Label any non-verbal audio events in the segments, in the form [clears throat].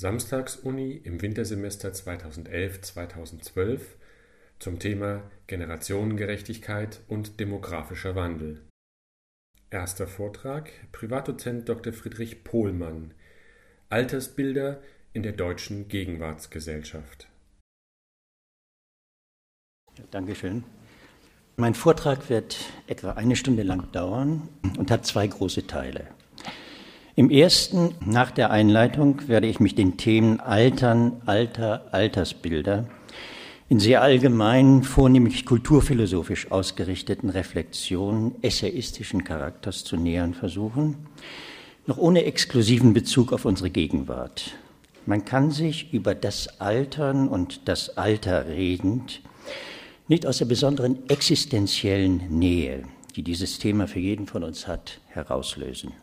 Samstagsuni im Wintersemester 2011/2012 zum Thema Generationengerechtigkeit und demografischer Wandel. Erster Vortrag Privatdozent Dr. Friedrich Pohlmann Altersbilder in der deutschen Gegenwartsgesellschaft. Dankeschön. Mein Vortrag wird etwa eine Stunde lang dauern und hat zwei große Teile. Im ersten, nach der Einleitung, werde ich mich den Themen Altern, Alter, Altersbilder in sehr allgemeinen, vornehmlich kulturphilosophisch ausgerichteten Reflexionen essayistischen Charakters zu nähern versuchen, noch ohne exklusiven Bezug auf unsere Gegenwart. Man kann sich über das Altern und das Alter redend nicht aus der besonderen existenziellen Nähe, die dieses Thema für jeden von uns hat, herauslösen.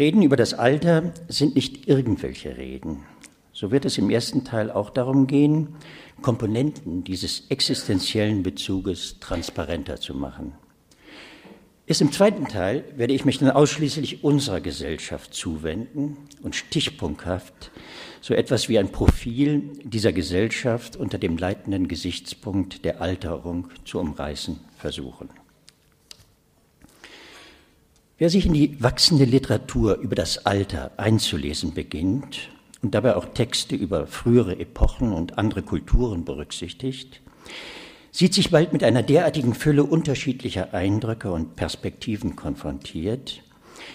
Reden über das Alter sind nicht irgendwelche Reden. So wird es im ersten Teil auch darum gehen, Komponenten dieses existenziellen Bezuges transparenter zu machen. Erst im zweiten Teil werde ich mich dann ausschließlich unserer Gesellschaft zuwenden und stichpunkthaft so etwas wie ein Profil dieser Gesellschaft unter dem leitenden Gesichtspunkt der Alterung zu umreißen versuchen. Wer sich in die wachsende Literatur über das Alter einzulesen beginnt und dabei auch Texte über frühere Epochen und andere Kulturen berücksichtigt, sieht sich bald mit einer derartigen Fülle unterschiedlicher Eindrücke und Perspektiven konfrontiert,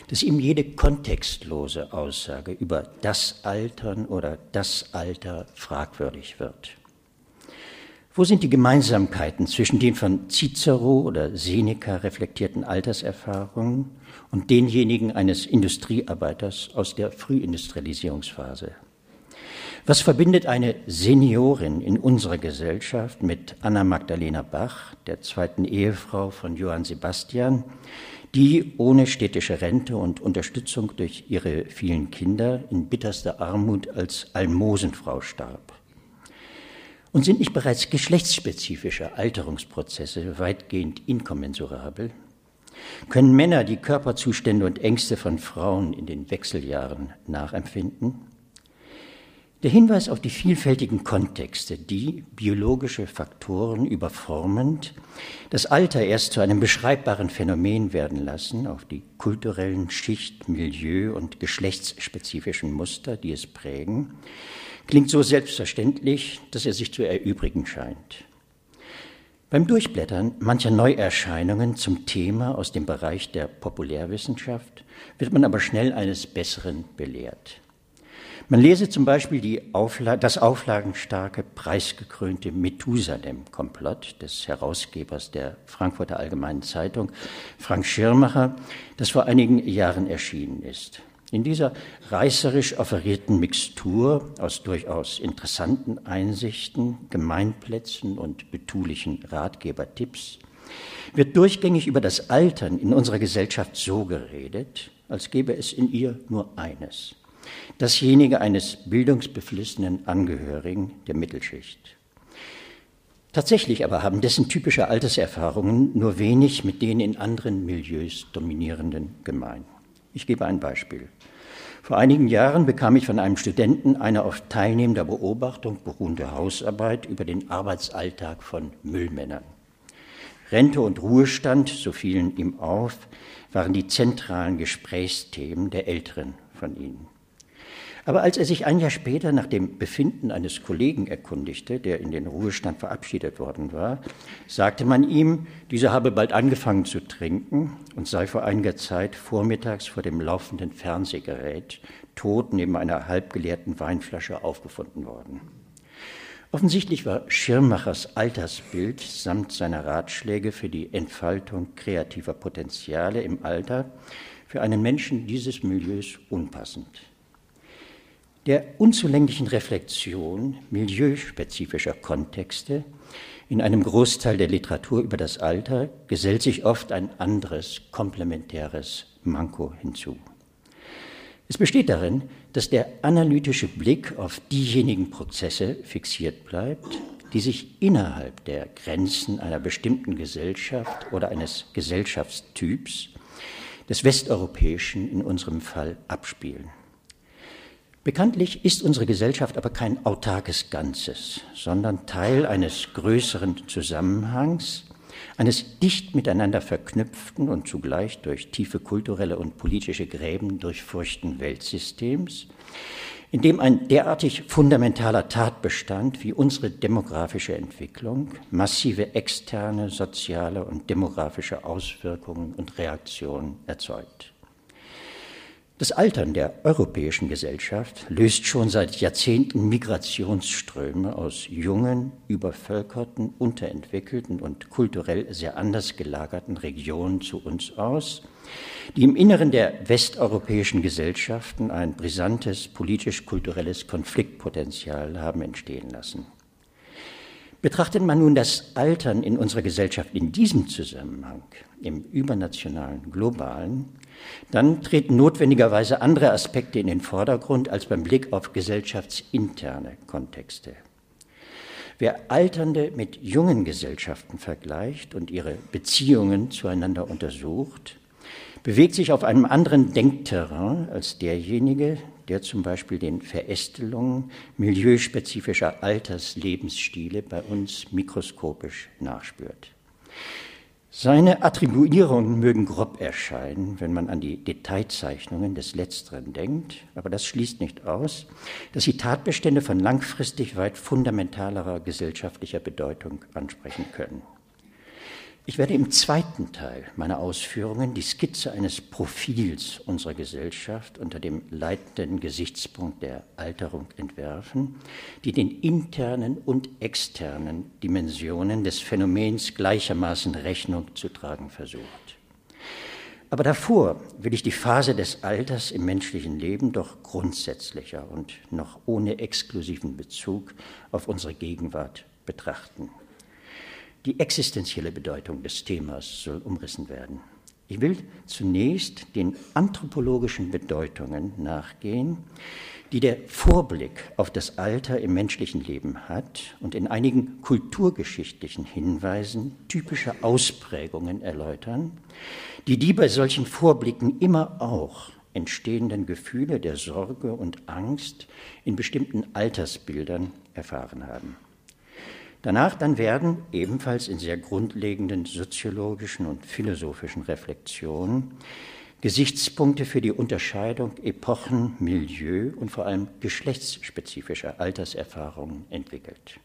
dass ihm jede kontextlose Aussage über das Altern oder das Alter fragwürdig wird. Wo sind die Gemeinsamkeiten zwischen den von Cicero oder Seneca reflektierten Alterserfahrungen und denjenigen eines Industriearbeiters aus der Frühindustrialisierungsphase? Was verbindet eine Seniorin in unserer Gesellschaft mit Anna Magdalena Bach, der zweiten Ehefrau von Johann Sebastian, die ohne städtische Rente und Unterstützung durch ihre vielen Kinder in bitterster Armut als Almosenfrau starb? Und sind nicht bereits geschlechtsspezifische Alterungsprozesse weitgehend inkommensurabel? Können Männer die Körperzustände und Ängste von Frauen in den Wechseljahren nachempfinden? Der Hinweis auf die vielfältigen Kontexte, die biologische Faktoren überformend das Alter erst zu einem beschreibbaren Phänomen werden lassen, auf die kulturellen Schicht-, Milieu- und geschlechtsspezifischen Muster, die es prägen, klingt so selbstverständlich, dass er sich zu erübrigen scheint. Beim Durchblättern mancher Neuerscheinungen zum Thema aus dem Bereich der Populärwissenschaft wird man aber schnell eines Besseren belehrt. Man lese zum Beispiel Aufla das auflagenstarke, preisgekrönte Methusalem-Komplott des Herausgebers der Frankfurter Allgemeinen Zeitung, Frank Schirmacher, das vor einigen Jahren erschienen ist. In dieser reißerisch offerierten Mixtur aus durchaus interessanten Einsichten, Gemeinplätzen und betulichen Ratgebertipps wird durchgängig über das Altern in unserer Gesellschaft so geredet, als gäbe es in ihr nur eines, dasjenige eines bildungsbeflissenen Angehörigen der Mittelschicht. Tatsächlich aber haben dessen typische Alterserfahrungen nur wenig mit den in anderen Milieus dominierenden gemein. Ich gebe ein Beispiel. Vor einigen Jahren bekam ich von einem Studenten eine auf teilnehmender Beobachtung beruhende Hausarbeit über den Arbeitsalltag von Müllmännern. Rente und Ruhestand, so fielen ihm auf, waren die zentralen Gesprächsthemen der Älteren von ihnen. Aber als er sich ein Jahr später nach dem Befinden eines Kollegen erkundigte, der in den Ruhestand verabschiedet worden war, sagte man ihm, dieser habe bald angefangen zu trinken und sei vor einiger Zeit vormittags vor dem laufenden Fernsehgerät tot neben einer halbgeleerten Weinflasche aufgefunden worden. Offensichtlich war Schirmachers Altersbild samt seiner Ratschläge für die Entfaltung kreativer Potenziale im Alter für einen Menschen dieses Milieus unpassend. Der unzulänglichen Reflexion milieuspezifischer Kontexte in einem Großteil der Literatur über das Alter gesellt sich oft ein anderes, komplementäres Manko hinzu. Es besteht darin, dass der analytische Blick auf diejenigen Prozesse fixiert bleibt, die sich innerhalb der Grenzen einer bestimmten Gesellschaft oder eines Gesellschaftstyps des westeuropäischen in unserem Fall abspielen. Bekanntlich ist unsere Gesellschaft aber kein autarkes Ganzes, sondern Teil eines größeren Zusammenhangs, eines dicht miteinander verknüpften und zugleich durch tiefe kulturelle und politische Gräben durchfurchten Weltsystems, in dem ein derartig fundamentaler Tatbestand wie unsere demografische Entwicklung massive externe, soziale und demografische Auswirkungen und Reaktionen erzeugt. Das Altern der europäischen Gesellschaft löst schon seit Jahrzehnten Migrationsströme aus jungen, übervölkerten, unterentwickelten und kulturell sehr anders gelagerten Regionen zu uns aus, die im Inneren der westeuropäischen Gesellschaften ein brisantes politisch-kulturelles Konfliktpotenzial haben entstehen lassen. Betrachtet man nun das Altern in unserer Gesellschaft in diesem Zusammenhang, im übernationalen, globalen, dann treten notwendigerweise andere Aspekte in den Vordergrund als beim Blick auf gesellschaftsinterne Kontexte. Wer Alternde mit jungen Gesellschaften vergleicht und ihre Beziehungen zueinander untersucht, bewegt sich auf einem anderen Denkterrain als derjenige, der zum Beispiel den Verästelungen milieuspezifischer Alterslebensstile bei uns mikroskopisch nachspürt. Seine Attribuierungen mögen grob erscheinen, wenn man an die Detailzeichnungen des Letzteren denkt, aber das schließt nicht aus, dass sie Tatbestände von langfristig weit fundamentalerer gesellschaftlicher Bedeutung ansprechen können. Ich werde im zweiten Teil meiner Ausführungen die Skizze eines Profils unserer Gesellschaft unter dem leitenden Gesichtspunkt der Alterung entwerfen, die den internen und externen Dimensionen des Phänomens gleichermaßen Rechnung zu tragen versucht. Aber davor will ich die Phase des Alters im menschlichen Leben doch grundsätzlicher und noch ohne exklusiven Bezug auf unsere Gegenwart betrachten. Die existenzielle Bedeutung des Themas soll umrissen werden. Ich will zunächst den anthropologischen Bedeutungen nachgehen, die der Vorblick auf das Alter im menschlichen Leben hat und in einigen kulturgeschichtlichen Hinweisen typische Ausprägungen erläutern, die die bei solchen Vorblicken immer auch entstehenden Gefühle der Sorge und Angst in bestimmten Altersbildern erfahren haben. Danach dann werden ebenfalls in sehr grundlegenden soziologischen und philosophischen Reflexionen Gesichtspunkte für die Unterscheidung Epochen, Milieu und vor allem geschlechtsspezifischer Alterserfahrungen entwickelt.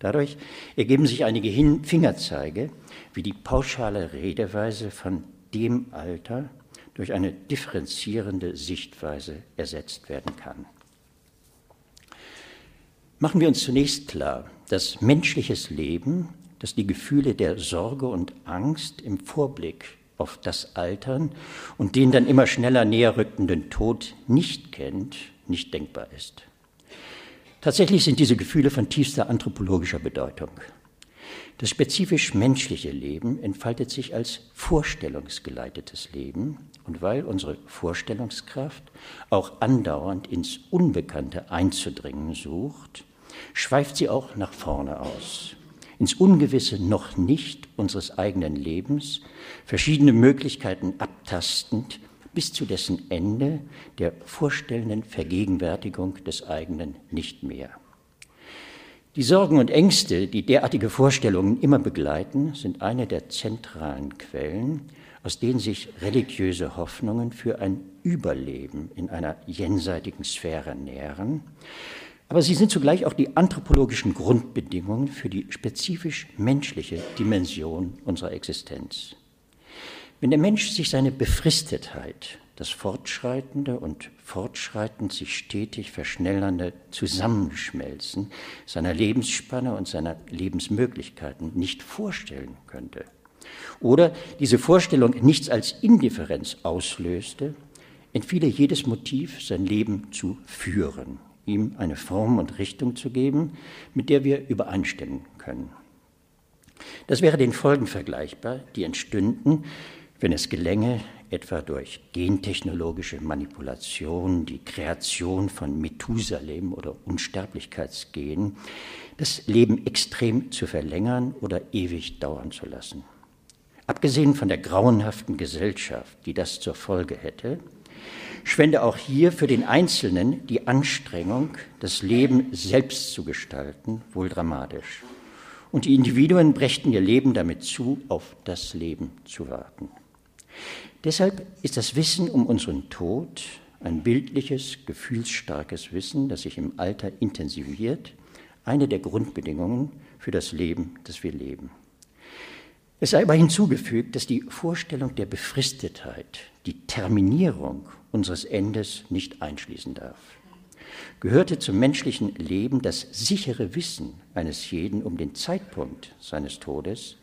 Dadurch ergeben sich einige Fingerzeige, wie die pauschale Redeweise von dem Alter durch eine differenzierende Sichtweise ersetzt werden kann. Machen wir uns zunächst klar, dass menschliches Leben, das die Gefühle der Sorge und Angst im Vorblick auf das Altern und den dann immer schneller näher rückenden Tod nicht kennt, nicht denkbar ist. Tatsächlich sind diese Gefühle von tiefster anthropologischer Bedeutung. Das spezifisch menschliche Leben entfaltet sich als vorstellungsgeleitetes Leben und weil unsere Vorstellungskraft auch andauernd ins Unbekannte einzudringen sucht, schweift sie auch nach vorne aus, ins Ungewisse noch nicht unseres eigenen Lebens, verschiedene Möglichkeiten abtastend, bis zu dessen Ende der vorstellenden Vergegenwärtigung des eigenen nicht mehr. Die Sorgen und Ängste, die derartige Vorstellungen immer begleiten, sind eine der zentralen Quellen, aus denen sich religiöse Hoffnungen für ein Überleben in einer jenseitigen Sphäre nähren, aber sie sind zugleich auch die anthropologischen Grundbedingungen für die spezifisch menschliche Dimension unserer Existenz. Wenn der Mensch sich seine Befristetheit, das fortschreitende und fortschreitend sich stetig verschnellernde Zusammenschmelzen seiner Lebensspanne und seiner Lebensmöglichkeiten nicht vorstellen könnte, oder diese Vorstellung nichts als Indifferenz auslöste, entfiele jedes Motiv, sein Leben zu führen, ihm eine Form und Richtung zu geben, mit der wir übereinstimmen können. Das wäre den Folgen vergleichbar, die entstünden, wenn es gelänge, etwa durch gentechnologische Manipulation, die Kreation von Methusalem oder Unsterblichkeitsgenen, das Leben extrem zu verlängern oder ewig dauern zu lassen. Abgesehen von der grauenhaften Gesellschaft, die das zur Folge hätte, schwende auch hier für den Einzelnen die Anstrengung, das Leben selbst zu gestalten, wohl dramatisch. Und die Individuen brächten ihr Leben damit zu, auf das Leben zu warten. Deshalb ist das Wissen um unseren Tod ein bildliches, gefühlsstarkes Wissen, das sich im Alter intensiviert, eine der Grundbedingungen für das Leben, das wir leben. Es sei aber hinzugefügt, dass die Vorstellung der Befristetheit, die Terminierung unseres Endes nicht einschließen darf. Gehörte zum menschlichen Leben das sichere Wissen eines jeden um den Zeitpunkt seines Todes,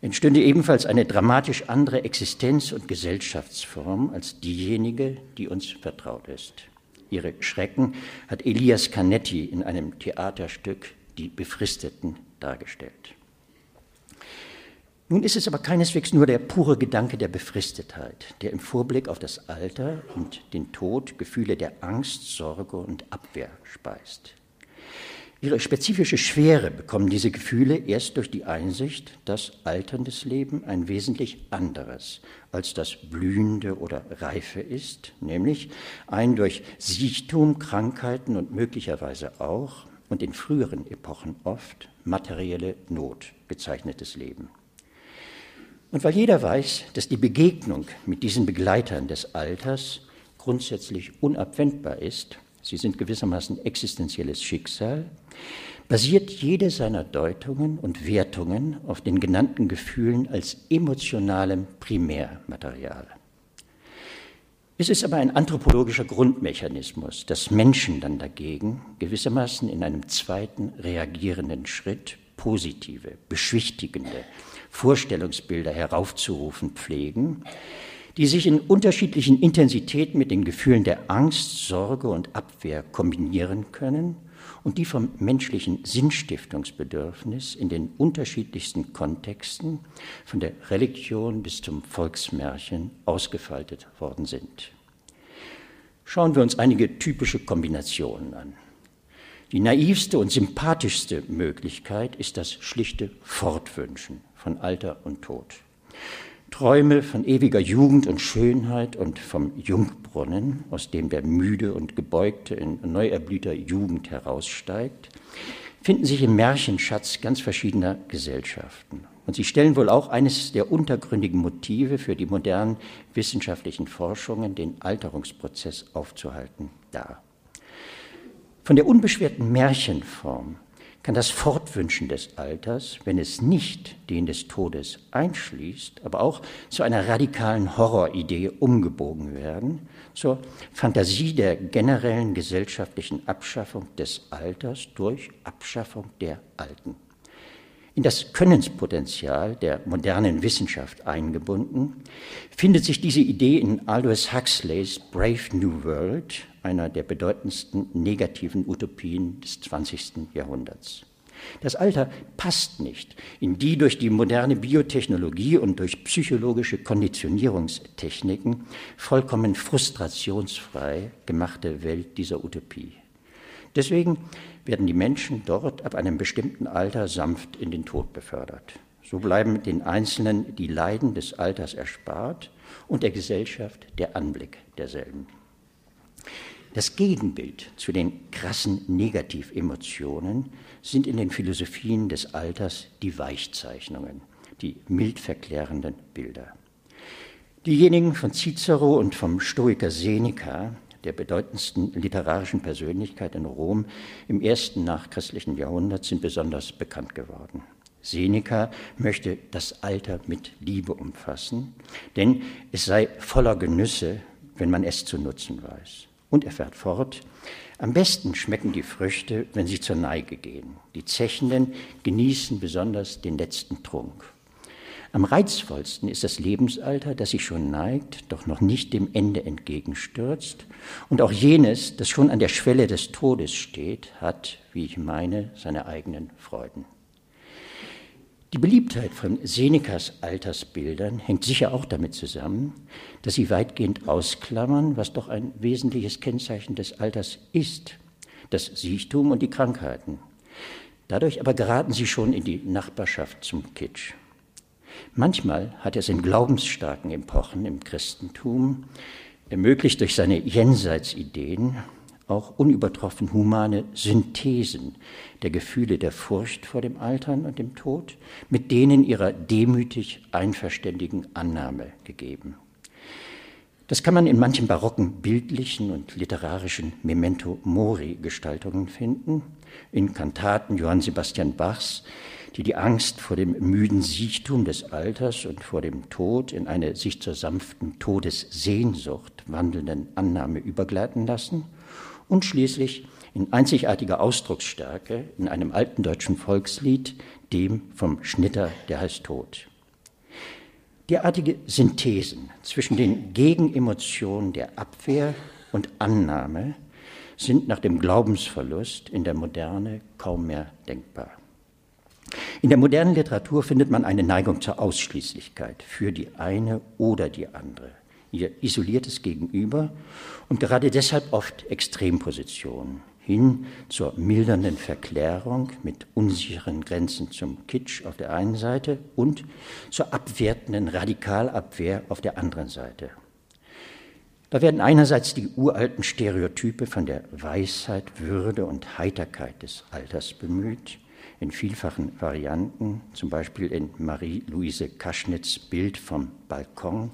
entstünde ebenfalls eine dramatisch andere Existenz- und Gesellschaftsform als diejenige, die uns vertraut ist. Ihre Schrecken hat Elias Canetti in einem Theaterstück Die Befristeten dargestellt. Nun ist es aber keineswegs nur der pure Gedanke der Befristetheit, der im Vorblick auf das Alter und den Tod Gefühle der Angst, Sorge und Abwehr speist. Ihre spezifische Schwere bekommen diese Gefühle erst durch die Einsicht, dass alterndes Leben ein wesentlich anderes als das blühende oder reife ist, nämlich ein durch Siechtum, Krankheiten und möglicherweise auch und in früheren Epochen oft materielle Not gezeichnetes Leben. Und weil jeder weiß, dass die Begegnung mit diesen Begleitern des Alters grundsätzlich unabwendbar ist, sie sind gewissermaßen existenzielles Schicksal, basiert jede seiner Deutungen und Wertungen auf den genannten Gefühlen als emotionalem Primärmaterial. Es ist aber ein anthropologischer Grundmechanismus, dass Menschen dann dagegen gewissermaßen in einem zweiten reagierenden Schritt positive, beschwichtigende Vorstellungsbilder heraufzurufen pflegen, die sich in unterschiedlichen Intensitäten mit den Gefühlen der Angst, Sorge und Abwehr kombinieren können und die vom menschlichen Sinnstiftungsbedürfnis in den unterschiedlichsten Kontexten, von der Religion bis zum Volksmärchen, ausgefaltet worden sind. Schauen wir uns einige typische Kombinationen an. Die naivste und sympathischste Möglichkeit ist das schlichte Fortwünschen von Alter und Tod. Träume von ewiger Jugend und Schönheit und vom Jungbrunnen, aus dem der müde und gebeugte in neu erblühter Jugend heraussteigt, finden sich im Märchenschatz ganz verschiedener Gesellschaften. Und sie stellen wohl auch eines der untergründigen Motive für die modernen wissenschaftlichen Forschungen, den Alterungsprozess aufzuhalten, dar. Von der unbeschwerten Märchenform kann das Fortwünschen des Alters, wenn es nicht den des Todes einschließt, aber auch zu einer radikalen Horroridee umgebogen werden, zur Fantasie der generellen gesellschaftlichen Abschaffung des Alters durch Abschaffung der Alten. In das Könnenspotenzial der modernen Wissenschaft eingebunden, findet sich diese Idee in Aldous Huxleys Brave New World, einer der bedeutendsten negativen Utopien des 20. Jahrhunderts. Das Alter passt nicht in die durch die moderne Biotechnologie und durch psychologische Konditionierungstechniken vollkommen frustrationsfrei gemachte Welt dieser Utopie. Deswegen werden die Menschen dort ab einem bestimmten Alter sanft in den Tod befördert. So bleiben den Einzelnen die Leiden des Alters erspart und der Gesellschaft der Anblick derselben. Das Gegenbild zu den krassen Negativemotionen sind in den Philosophien des Alters die Weichzeichnungen, die mild verklärenden Bilder. Diejenigen von Cicero und vom Stoiker Seneca, der bedeutendsten literarischen Persönlichkeit in Rom im ersten nachchristlichen Jahrhundert, sind besonders bekannt geworden. Seneca möchte das Alter mit Liebe umfassen, denn es sei voller Genüsse, wenn man es zu nutzen weiß. Und er fährt fort, am besten schmecken die Früchte, wenn sie zur Neige gehen. Die Zechenden genießen besonders den letzten Trunk. Am reizvollsten ist das Lebensalter, das sich schon neigt, doch noch nicht dem Ende entgegenstürzt. Und auch jenes, das schon an der Schwelle des Todes steht, hat, wie ich meine, seine eigenen Freuden. Die Beliebtheit von Senecas Altersbildern hängt sicher auch damit zusammen, dass sie weitgehend ausklammern, was doch ein wesentliches Kennzeichen des Alters ist, das Siechtum und die Krankheiten. Dadurch aber geraten sie schon in die Nachbarschaft zum Kitsch. Manchmal hat es in glaubensstarken Epochen im Christentum ermöglicht durch seine Jenseitsideen auch unübertroffen humane Synthesen der Gefühle der Furcht vor dem Altern und dem Tod mit denen ihrer demütig einverständigen Annahme gegeben. Das kann man in manchen barocken bildlichen und literarischen Memento Mori Gestaltungen finden, in Kantaten Johann Sebastian Bachs, die die Angst vor dem müden Siechtum des Alters und vor dem Tod in eine sich zur sanften Todessehnsucht wandelnden Annahme übergleiten lassen und schließlich in einzigartiger Ausdrucksstärke in einem alten deutschen Volkslied, dem vom Schnitter, der heißt Tod. Derartige Synthesen zwischen den Gegenemotionen der Abwehr und Annahme sind nach dem Glaubensverlust in der Moderne kaum mehr denkbar. In der modernen Literatur findet man eine Neigung zur Ausschließlichkeit für die eine oder die andere ihr isoliertes Gegenüber und gerade deshalb oft Extrempositionen hin zur mildernden Verklärung mit unsicheren Grenzen zum Kitsch auf der einen Seite und zur abwertenden Radikalabwehr auf der anderen Seite. Da werden einerseits die uralten Stereotype von der Weisheit, Würde und Heiterkeit des Alters bemüht, in vielfachen Varianten, zum Beispiel in Marie-Louise Kaschnitz Bild vom Balkon,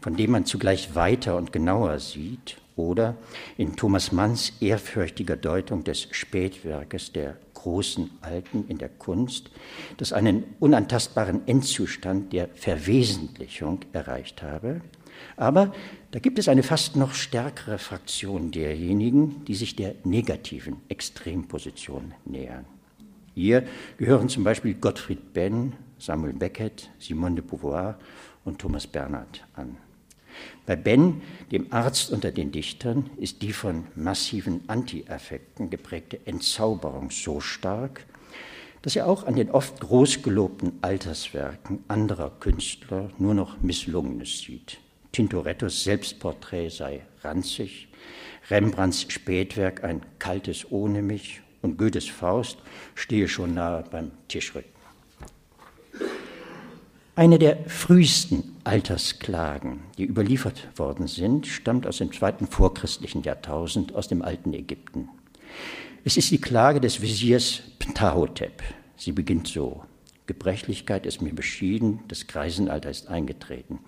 von dem man zugleich weiter und genauer sieht, oder in Thomas Manns ehrfürchtiger Deutung des Spätwerkes der großen Alten in der Kunst, das einen unantastbaren Endzustand der Verwesentlichung erreicht habe. Aber da gibt es eine fast noch stärkere Fraktion derjenigen, die sich der negativen Extremposition nähern. Hier gehören zum Beispiel Gottfried Benn, Samuel Beckett, Simone de Beauvoir und Thomas Bernhard an. Bei Ben, dem Arzt unter den Dichtern, ist die von massiven Anti-Affekten geprägte Entzauberung so stark, dass er auch an den oft großgelobten Alterswerken anderer Künstler nur noch Misslungenes sieht. Tintorettos Selbstporträt sei ranzig, Rembrandts Spätwerk ein kaltes Ohne mich und Goethes Faust stehe schon nahe beim Tischrücken. Eine der frühesten Altersklagen, die überliefert worden sind, stammt aus dem zweiten vorchristlichen Jahrtausend aus dem alten Ägypten. Es ist die Klage des Visiers Ptahotep. Sie beginnt so. Gebrechlichkeit ist mir beschieden, das Greisenalter ist eingetreten.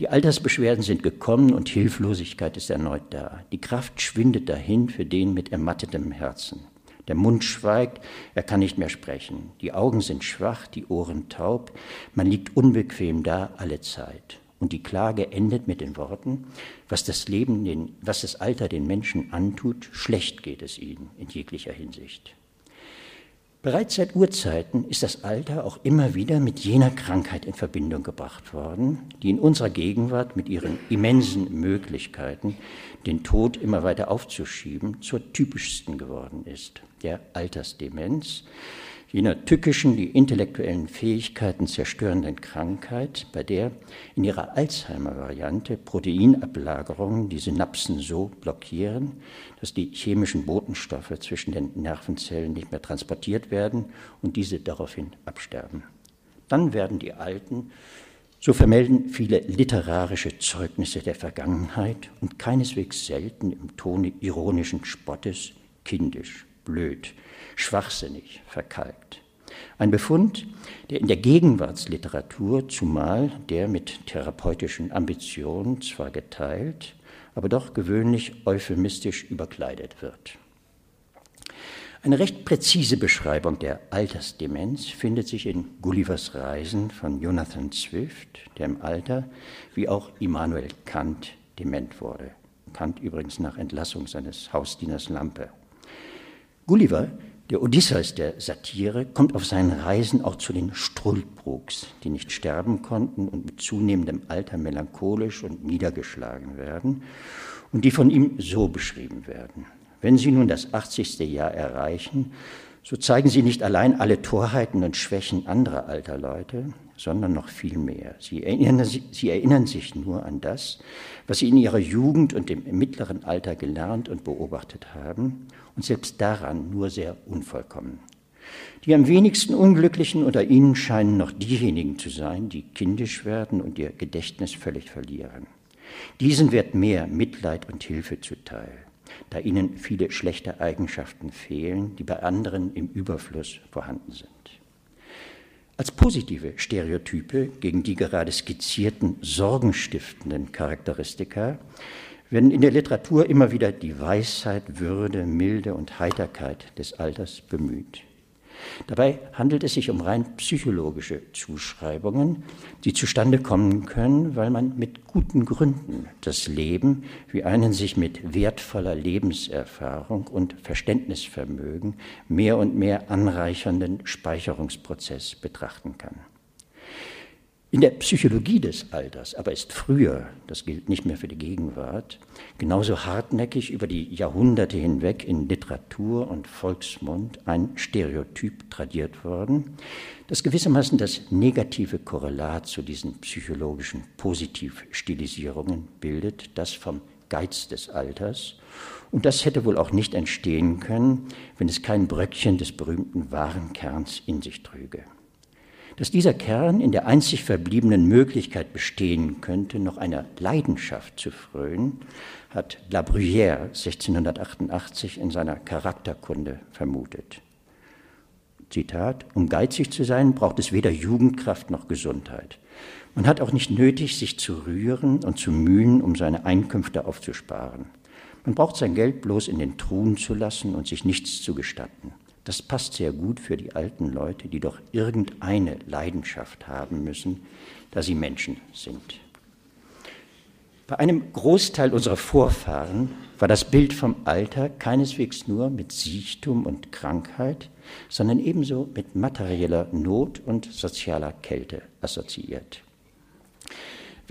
Die Altersbeschwerden sind gekommen und Hilflosigkeit ist erneut da. Die Kraft schwindet dahin für den mit ermattetem Herzen. Der Mund schweigt, er kann nicht mehr sprechen. Die Augen sind schwach, die Ohren taub. Man liegt unbequem da alle Zeit. Und die Klage endet mit den Worten, was das Leben, den, was das Alter den Menschen antut, schlecht geht es ihnen in jeglicher Hinsicht. Bereits seit Urzeiten ist das Alter auch immer wieder mit jener Krankheit in Verbindung gebracht worden, die in unserer Gegenwart mit ihren immensen Möglichkeiten, den Tod immer weiter aufzuschieben, zur typischsten geworden ist, der Altersdemenz, jener tückischen, die intellektuellen Fähigkeiten zerstörenden Krankheit, bei der in ihrer Alzheimer-Variante Proteinablagerungen die Synapsen so blockieren, dass die chemischen Botenstoffe zwischen den Nervenzellen nicht mehr transportiert werden und diese daraufhin absterben. Dann werden die Alten, so vermelden viele literarische Zeugnisse der Vergangenheit und keineswegs selten im Tone ironischen Spottes, kindisch, blöd, schwachsinnig, verkalkt. Ein Befund, der in der Gegenwartsliteratur, zumal der mit therapeutischen Ambitionen zwar geteilt, aber doch gewöhnlich euphemistisch überkleidet wird. Eine recht präzise Beschreibung der Altersdemenz findet sich in Gullivers Reisen von Jonathan Swift, der im Alter, wie auch Immanuel Kant, dement wurde. Kant übrigens nach Entlassung seines Hausdieners Lampe. Gulliver, der Odysseus der Satire, kommt auf seinen Reisen auch zu den Struldbrugs, die nicht sterben konnten und mit zunehmendem Alter melancholisch und niedergeschlagen werden und die von ihm so beschrieben werden. Wenn sie nun das 80. Jahr erreichen, so zeigen sie nicht allein alle Torheiten und Schwächen anderer alter Leute, sondern noch viel mehr. Sie erinnern, sie erinnern sich nur an das, was sie in ihrer Jugend und im mittleren Alter gelernt und beobachtet haben, und selbst daran nur sehr unvollkommen. Die am wenigsten Unglücklichen unter ihnen scheinen noch diejenigen zu sein, die kindisch werden und ihr Gedächtnis völlig verlieren. Diesen wird mehr Mitleid und Hilfe zuteil, da ihnen viele schlechte Eigenschaften fehlen, die bei anderen im Überfluss vorhanden sind. Als positive Stereotype gegen die gerade skizzierten sorgenstiftenden Charakteristika werden in der Literatur immer wieder die Weisheit, Würde, Milde und Heiterkeit des Alters bemüht. Dabei handelt es sich um rein psychologische Zuschreibungen, die zustande kommen können, weil man mit guten Gründen das Leben wie einen sich mit wertvoller Lebenserfahrung und Verständnisvermögen mehr und mehr anreichernden Speicherungsprozess betrachten kann. In der Psychologie des Alters aber ist früher, das gilt nicht mehr für die Gegenwart, genauso hartnäckig über die Jahrhunderte hinweg in Literatur und Volksmund ein Stereotyp tradiert worden, das gewissermaßen das negative Korrelat zu diesen psychologischen Positivstilisierungen bildet, das vom Geiz des Alters. Und das hätte wohl auch nicht entstehen können, wenn es kein Bröckchen des berühmten wahren Kerns in sich trüge dass dieser Kern in der einzig verbliebenen Möglichkeit bestehen könnte, noch einer Leidenschaft zu frönen, hat La Bruyère 1688 in seiner Charakterkunde vermutet. Zitat, um geizig zu sein, braucht es weder Jugendkraft noch Gesundheit. Man hat auch nicht nötig, sich zu rühren und zu mühen, um seine Einkünfte aufzusparen. Man braucht sein Geld bloß in den Truhen zu lassen und sich nichts zu gestatten. Das passt sehr gut für die alten Leute, die doch irgendeine Leidenschaft haben müssen, da sie Menschen sind. Bei einem Großteil unserer Vorfahren war das Bild vom Alter keineswegs nur mit Siechtum und Krankheit, sondern ebenso mit materieller Not und sozialer Kälte assoziiert.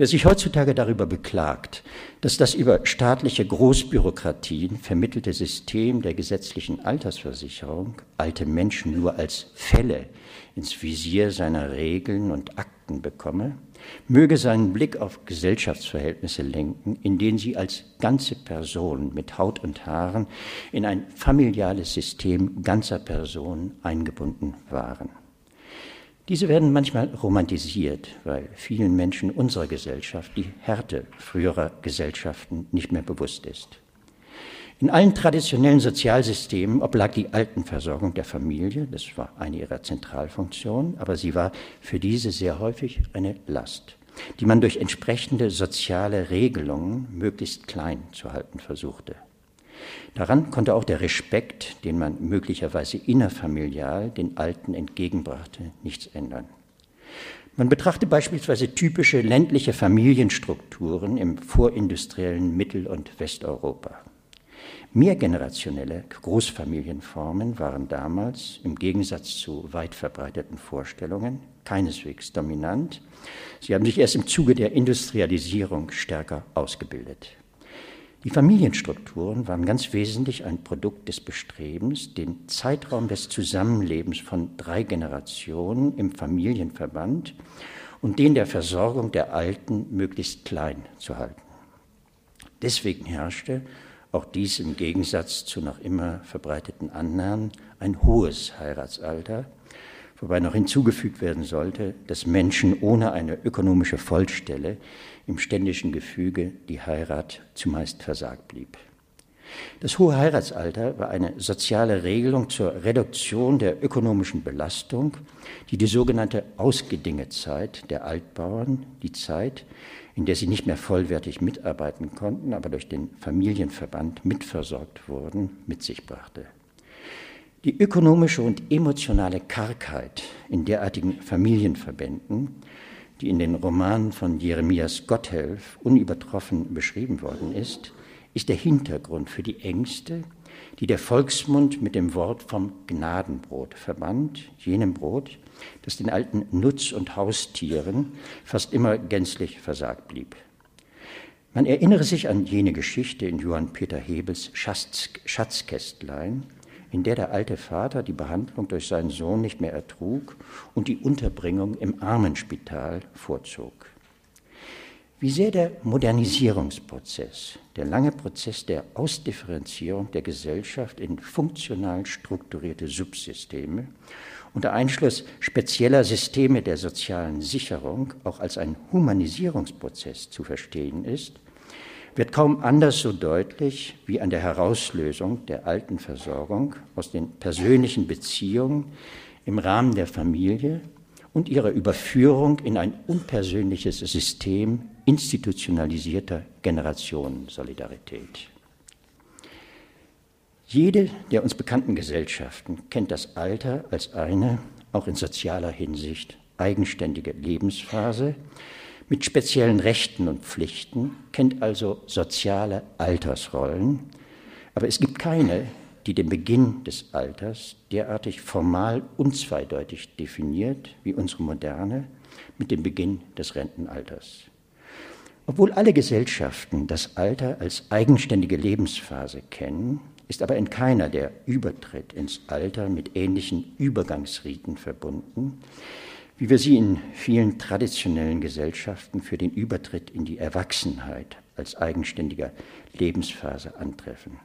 Wer sich heutzutage darüber beklagt, dass das über staatliche Großbürokratien vermittelte System der gesetzlichen Altersversicherung alte Menschen nur als Fälle ins Visier seiner Regeln und Akten bekomme, möge seinen Blick auf Gesellschaftsverhältnisse lenken, in denen sie als ganze Person mit Haut und Haaren in ein familiales System ganzer Personen eingebunden waren. Diese werden manchmal romantisiert, weil vielen Menschen unserer Gesellschaft die Härte früherer Gesellschaften nicht mehr bewusst ist. In allen traditionellen Sozialsystemen oblag die Altenversorgung der Familie, das war eine ihrer Zentralfunktionen, aber sie war für diese sehr häufig eine Last, die man durch entsprechende soziale Regelungen möglichst klein zu halten versuchte. Daran konnte auch der Respekt, den man möglicherweise innerfamilial den Alten entgegenbrachte, nichts ändern. Man betrachte beispielsweise typische ländliche Familienstrukturen im vorindustriellen Mittel- und Westeuropa. Mehrgenerationelle Großfamilienformen waren damals im Gegensatz zu weit verbreiteten Vorstellungen keineswegs dominant. Sie haben sich erst im Zuge der Industrialisierung stärker ausgebildet. Die Familienstrukturen waren ganz wesentlich ein Produkt des Bestrebens, den Zeitraum des Zusammenlebens von drei Generationen im Familienverband und den der Versorgung der Alten möglichst klein zu halten. Deswegen herrschte, auch dies im Gegensatz zu noch immer verbreiteten Annahmen, ein hohes Heiratsalter, wobei noch hinzugefügt werden sollte, dass Menschen ohne eine ökonomische Vollstelle im ständischen Gefüge die Heirat zumeist versagt blieb. Das hohe Heiratsalter war eine soziale Regelung zur Reduktion der ökonomischen Belastung, die die sogenannte Ausgedingezeit der Altbauern, die Zeit, in der sie nicht mehr vollwertig mitarbeiten konnten, aber durch den Familienverband mitversorgt wurden, mit sich brachte. Die ökonomische und emotionale Kargheit in derartigen Familienverbänden die in den Romanen von Jeremias Gotthelf unübertroffen beschrieben worden ist, ist der Hintergrund für die Ängste, die der Volksmund mit dem Wort vom Gnadenbrot verband, jenem Brot, das den alten Nutz- und Haustieren fast immer gänzlich versagt blieb. Man erinnere sich an jene Geschichte in Johann Peter Hebels Schatz, Schatzkästlein, in der der alte Vater die Behandlung durch seinen Sohn nicht mehr ertrug und die Unterbringung im Armenspital vorzog. Wie sehr der Modernisierungsprozess, der lange Prozess der Ausdifferenzierung der Gesellschaft in funktional strukturierte Subsysteme unter Einschluss spezieller Systeme der sozialen Sicherung auch als ein Humanisierungsprozess zu verstehen ist, wird kaum anders so deutlich wie an der Herauslösung der Altenversorgung aus den persönlichen Beziehungen im Rahmen der Familie und ihrer Überführung in ein unpersönliches System institutionalisierter Generationensolidarität. Jede der uns bekannten Gesellschaften kennt das Alter als eine, auch in sozialer Hinsicht, eigenständige Lebensphase mit speziellen Rechten und Pflichten, kennt also soziale Altersrollen, aber es gibt keine, die den Beginn des Alters derartig formal unzweideutig definiert wie unsere moderne mit dem Beginn des Rentenalters. Obwohl alle Gesellschaften das Alter als eigenständige Lebensphase kennen, ist aber in keiner der Übertritt ins Alter mit ähnlichen Übergangsriten verbunden, wie wir sie in vielen traditionellen Gesellschaften für den Übertritt in die Erwachsenheit als eigenständiger Lebensphase antreffen.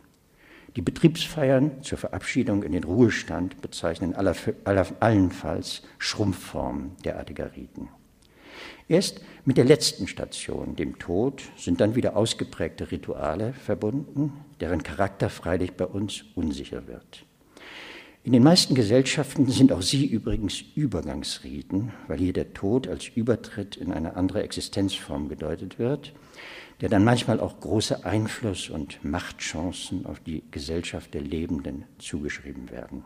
Die Betriebsfeiern zur Verabschiedung in den Ruhestand bezeichnen aller, aller, allenfalls Schrumpfformen derartiger Riten. Erst mit der letzten Station, dem Tod, sind dann wieder ausgeprägte Rituale verbunden, deren Charakter freilich bei uns unsicher wird. In den meisten Gesellschaften sind auch sie übrigens Übergangsriten, weil hier der Tod als Übertritt in eine andere Existenzform gedeutet wird der dann manchmal auch große Einfluss und Machtchancen auf die Gesellschaft der Lebenden zugeschrieben werden.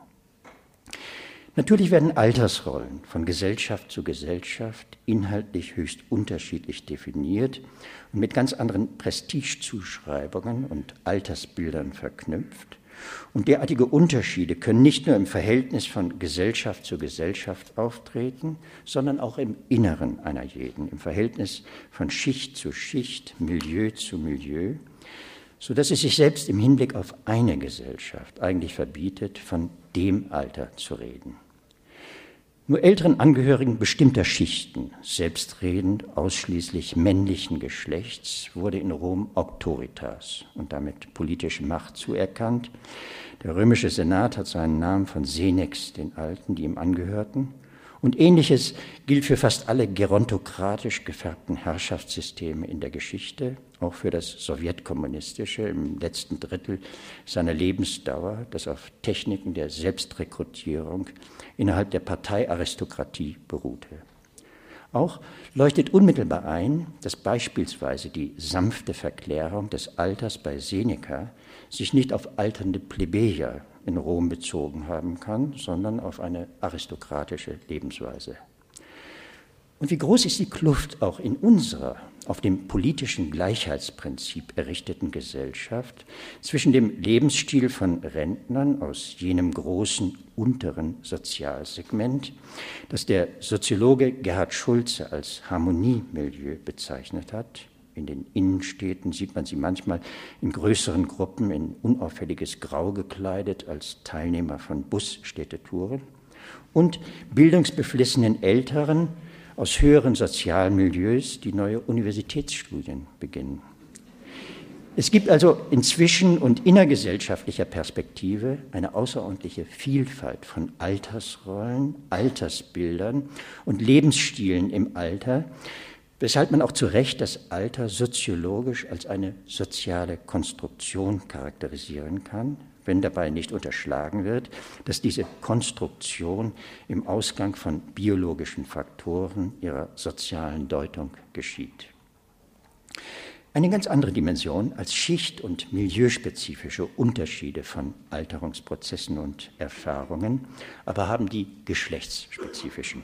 Natürlich werden Altersrollen von Gesellschaft zu Gesellschaft inhaltlich höchst unterschiedlich definiert und mit ganz anderen Prestigezuschreibungen und Altersbildern verknüpft. Und derartige Unterschiede können nicht nur im Verhältnis von Gesellschaft zu Gesellschaft auftreten, sondern auch im Inneren einer jeden, im Verhältnis von Schicht zu Schicht, Milieu zu Milieu, so dass es sich selbst im Hinblick auf eine Gesellschaft eigentlich verbietet, von dem Alter zu reden. Nur älteren Angehörigen bestimmter Schichten, selbstredend ausschließlich männlichen Geschlechts, wurde in Rom Auctoritas und damit politische Macht zuerkannt. Der römische Senat hat seinen Namen von Senex, den Alten, die ihm angehörten. Und ähnliches gilt für fast alle gerontokratisch gefärbten Herrschaftssysteme in der Geschichte, auch für das sowjetkommunistische im letzten Drittel seiner Lebensdauer, das auf Techniken der Selbstrekrutierung innerhalb der Parteiaristokratie beruhte. Auch leuchtet unmittelbar ein, dass beispielsweise die sanfte Verklärung des Alters bei Seneca sich nicht auf alternde Plebejer in Rom bezogen haben kann, sondern auf eine aristokratische Lebensweise. Und wie groß ist die Kluft auch in unserer auf dem politischen Gleichheitsprinzip errichteten Gesellschaft zwischen dem Lebensstil von Rentnern aus jenem großen unteren Sozialsegment, das der Soziologe Gerhard Schulze als Harmoniemilieu bezeichnet hat, in den Innenstädten sieht man sie manchmal in größeren Gruppen in unauffälliges Grau gekleidet als Teilnehmer von Busstädtetouren. Und bildungsbeflissenen Älteren aus höheren sozialen Milieus, die neue Universitätsstudien beginnen. Es gibt also inzwischen und innergesellschaftlicher Perspektive eine außerordentliche Vielfalt von Altersrollen, Altersbildern und Lebensstilen im Alter, weshalb man auch zu Recht das Alter soziologisch als eine soziale Konstruktion charakterisieren kann, wenn dabei nicht unterschlagen wird, dass diese Konstruktion im Ausgang von biologischen Faktoren ihrer sozialen Deutung geschieht. Eine ganz andere Dimension als schicht- und milieuspezifische Unterschiede von Alterungsprozessen und Erfahrungen, aber haben die geschlechtsspezifischen.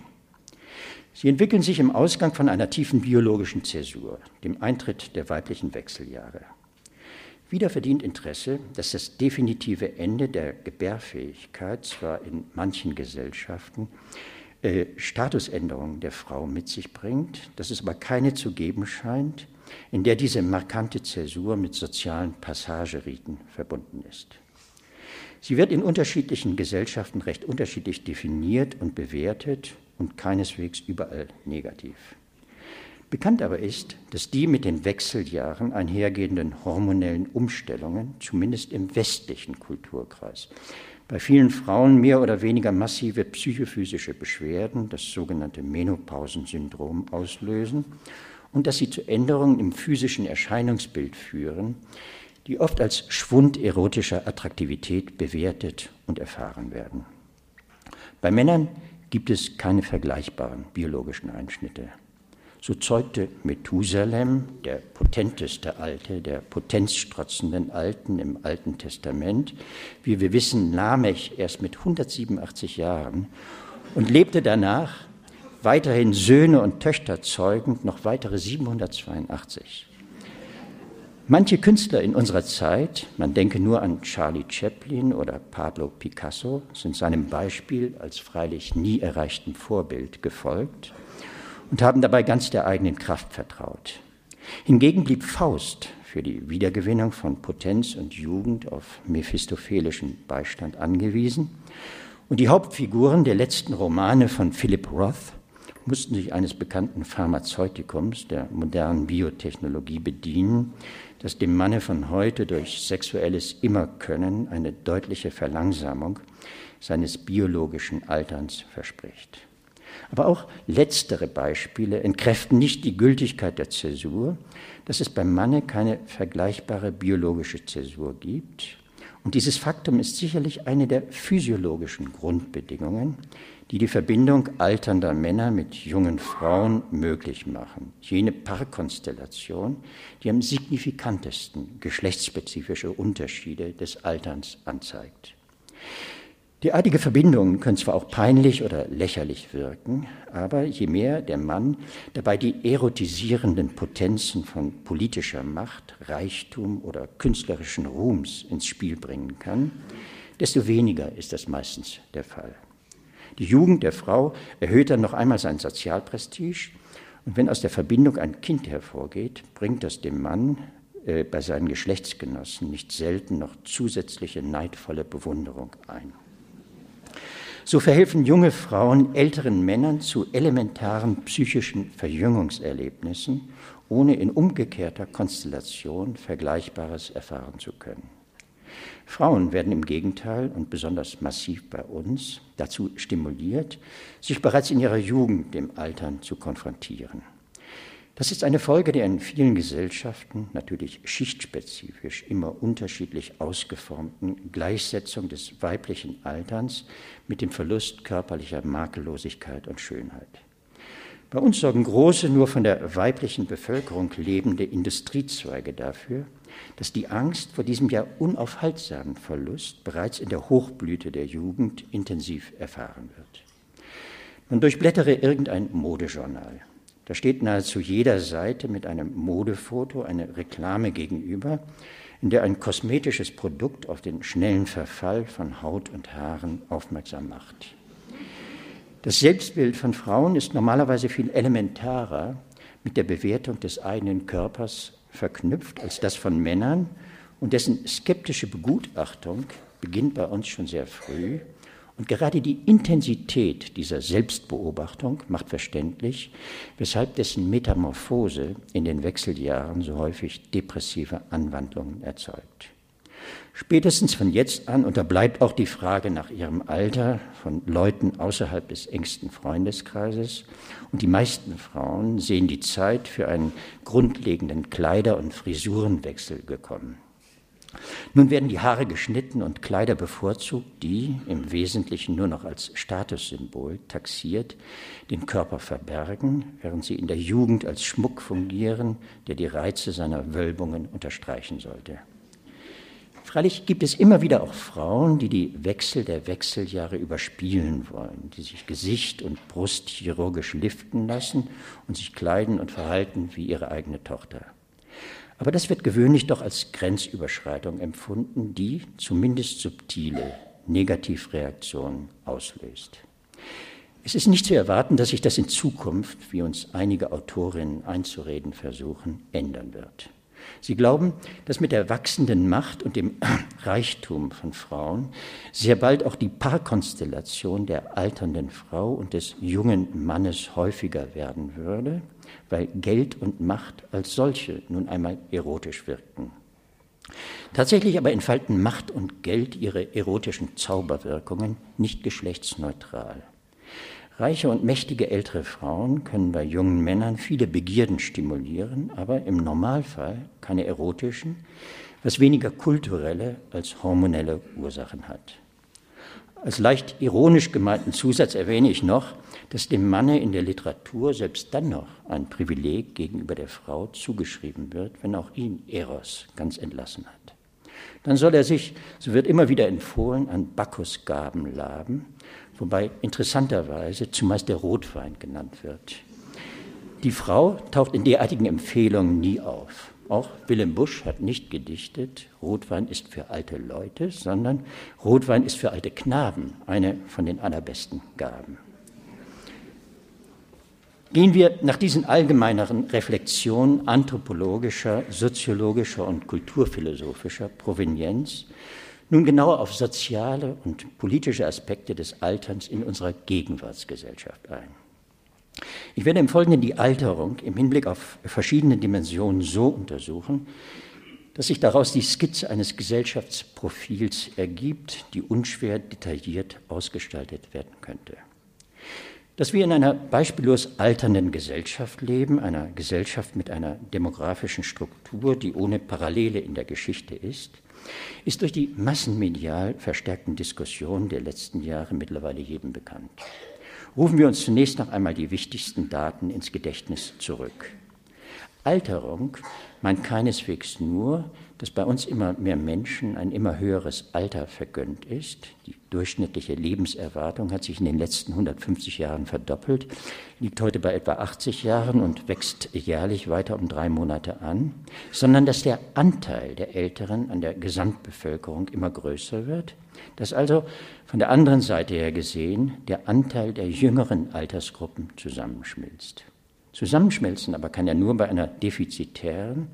Sie entwickeln sich im Ausgang von einer tiefen biologischen Zäsur, dem Eintritt der weiblichen Wechseljahre. Wieder verdient Interesse, dass das definitive Ende der Gebärfähigkeit zwar in manchen Gesellschaften äh, Statusänderungen der Frau mit sich bringt, dass es aber keine zu geben scheint, in der diese markante Zäsur mit sozialen Passageriten verbunden ist. Sie wird in unterschiedlichen Gesellschaften recht unterschiedlich definiert und bewertet und keineswegs überall negativ. Bekannt aber ist, dass die mit den Wechseljahren einhergehenden hormonellen Umstellungen, zumindest im westlichen Kulturkreis, bei vielen Frauen mehr oder weniger massive psychophysische Beschwerden, das sogenannte Menopausensyndrom, auslösen und dass sie zu Änderungen im physischen Erscheinungsbild führen, die oft als Schwund erotischer Attraktivität bewertet und erfahren werden. Bei Männern gibt es keine vergleichbaren biologischen Einschnitte. So zeugte Methusalem, der potenteste Alte der potenzstrotzenden Alten im Alten Testament, wie wir wissen, Lamech erst mit 187 Jahren und lebte danach weiterhin Söhne und Töchter zeugend noch weitere 782. Manche Künstler in unserer Zeit, man denke nur an Charlie Chaplin oder Pablo Picasso, sind seinem Beispiel als freilich nie erreichtem Vorbild gefolgt und haben dabei ganz der eigenen Kraft vertraut. Hingegen blieb Faust für die Wiedergewinnung von Potenz und Jugend auf mephistophelischen Beistand angewiesen und die Hauptfiguren der letzten Romane von Philip Roth mussten sich eines bekannten Pharmazeutikums der modernen Biotechnologie bedienen, das dem Manne von heute durch sexuelles Immerkönnen eine deutliche Verlangsamung seines biologischen Alterns verspricht. Aber auch letztere Beispiele entkräften nicht die Gültigkeit der Zäsur, dass es beim Manne keine vergleichbare biologische Zäsur gibt. Und dieses Faktum ist sicherlich eine der physiologischen Grundbedingungen, die die Verbindung alternder Männer mit jungen Frauen möglich machen. Jene Paarkonstellation, die am signifikantesten geschlechtsspezifische Unterschiede des Alterns anzeigt. Derartige Verbindungen können zwar auch peinlich oder lächerlich wirken, aber je mehr der Mann dabei die erotisierenden Potenzen von politischer Macht, Reichtum oder künstlerischen Ruhms ins Spiel bringen kann, desto weniger ist das meistens der Fall. Die Jugend der Frau erhöht dann noch einmal sein Sozialprestige und wenn aus der Verbindung ein Kind hervorgeht, bringt das dem Mann äh, bei seinen Geschlechtsgenossen nicht selten noch zusätzliche neidvolle Bewunderung ein. So verhelfen junge Frauen älteren Männern zu elementaren psychischen Verjüngungserlebnissen, ohne in umgekehrter Konstellation Vergleichbares erfahren zu können. Frauen werden im Gegenteil und besonders massiv bei uns dazu stimuliert, sich bereits in ihrer Jugend dem Altern zu konfrontieren. Das ist eine Folge der in vielen Gesellschaften, natürlich schichtspezifisch, immer unterschiedlich ausgeformten Gleichsetzung des weiblichen Alterns mit dem Verlust körperlicher Makellosigkeit und Schönheit. Bei uns sorgen große, nur von der weiblichen Bevölkerung lebende Industriezweige dafür, dass die Angst vor diesem ja unaufhaltsamen Verlust bereits in der Hochblüte der Jugend intensiv erfahren wird. Man durchblättere irgendein Modejournal. Da steht nahezu jeder Seite mit einem Modefoto eine Reklame gegenüber, in der ein kosmetisches Produkt auf den schnellen Verfall von Haut und Haaren aufmerksam macht. Das Selbstbild von Frauen ist normalerweise viel elementarer mit der Bewertung des eigenen Körpers verknüpft als das von Männern und dessen skeptische Begutachtung beginnt bei uns schon sehr früh und gerade die Intensität dieser Selbstbeobachtung macht verständlich, weshalb dessen Metamorphose in den Wechseljahren so häufig depressive Anwandlungen erzeugt. Spätestens von jetzt an unterbleibt auch die Frage nach ihrem Alter von Leuten außerhalb des engsten Freundeskreises. Und die meisten Frauen sehen die Zeit für einen grundlegenden Kleider- und Frisurenwechsel gekommen. Nun werden die Haare geschnitten und Kleider bevorzugt, die, im Wesentlichen nur noch als Statussymbol taxiert, den Körper verbergen, während sie in der Jugend als Schmuck fungieren, der die Reize seiner Wölbungen unterstreichen sollte. Freilich gibt es immer wieder auch Frauen, die die Wechsel der Wechseljahre überspielen wollen, die sich Gesicht und Brust chirurgisch liften lassen und sich kleiden und verhalten wie ihre eigene Tochter. Aber das wird gewöhnlich doch als Grenzüberschreitung empfunden, die zumindest subtile Negativreaktionen auslöst. Es ist nicht zu erwarten, dass sich das in Zukunft, wie uns einige Autorinnen einzureden versuchen, ändern wird. Sie glauben, dass mit der wachsenden Macht und dem [clears throat] Reichtum von Frauen sehr bald auch die Paarkonstellation der alternden Frau und des jungen Mannes häufiger werden würde weil Geld und Macht als solche nun einmal erotisch wirkten. Tatsächlich aber entfalten Macht und Geld ihre erotischen Zauberwirkungen nicht geschlechtsneutral. Reiche und mächtige ältere Frauen können bei jungen Männern viele Begierden stimulieren, aber im Normalfall keine erotischen, was weniger kulturelle als hormonelle Ursachen hat. Als leicht ironisch gemeinten Zusatz erwähne ich noch, dass dem Manne in der Literatur selbst dann noch ein Privileg gegenüber der Frau zugeschrieben wird, wenn auch ihn Eros ganz entlassen hat. Dann soll er sich, so wird immer wieder empfohlen, an Bacchusgaben laben, wobei interessanterweise zumeist der Rotwein genannt wird. Die Frau taucht in derartigen Empfehlungen nie auf. Auch Willem Busch hat nicht gedichtet, Rotwein ist für alte Leute, sondern Rotwein ist für alte Knaben eine von den allerbesten Gaben. Gehen wir nach diesen allgemeineren Reflexionen anthropologischer, soziologischer und kulturphilosophischer Provenienz nun genauer auf soziale und politische Aspekte des Alterns in unserer Gegenwartsgesellschaft ein. Ich werde im Folgenden die Alterung im Hinblick auf verschiedene Dimensionen so untersuchen, dass sich daraus die Skizze eines Gesellschaftsprofils ergibt, die unschwer detailliert ausgestaltet werden könnte. Dass wir in einer beispiellos alternden Gesellschaft leben, einer Gesellschaft mit einer demografischen Struktur, die ohne Parallele in der Geschichte ist, ist durch die massenmedial verstärkten Diskussionen der letzten Jahre mittlerweile jedem bekannt. Rufen wir uns zunächst noch einmal die wichtigsten Daten ins Gedächtnis zurück. Alterung meint keineswegs nur, dass bei uns immer mehr Menschen ein immer höheres Alter vergönnt ist. Die durchschnittliche Lebenserwartung hat sich in den letzten 150 Jahren verdoppelt, liegt heute bei etwa 80 Jahren und wächst jährlich weiter um drei Monate an, sondern dass der Anteil der Älteren an der Gesamtbevölkerung immer größer wird, dass also von der anderen Seite her gesehen der Anteil der jüngeren Altersgruppen zusammenschmilzt. Zusammenschmelzen aber kann er nur bei einer defizitären,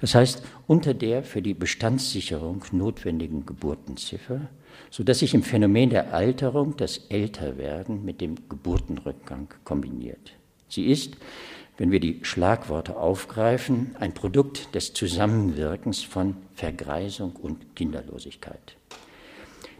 das heißt unter der für die Bestandssicherung notwendigen Geburtenziffer, sodass sich im Phänomen der Alterung das Älterwerden mit dem Geburtenrückgang kombiniert. Sie ist, wenn wir die Schlagworte aufgreifen, ein Produkt des Zusammenwirkens von Vergreisung und Kinderlosigkeit.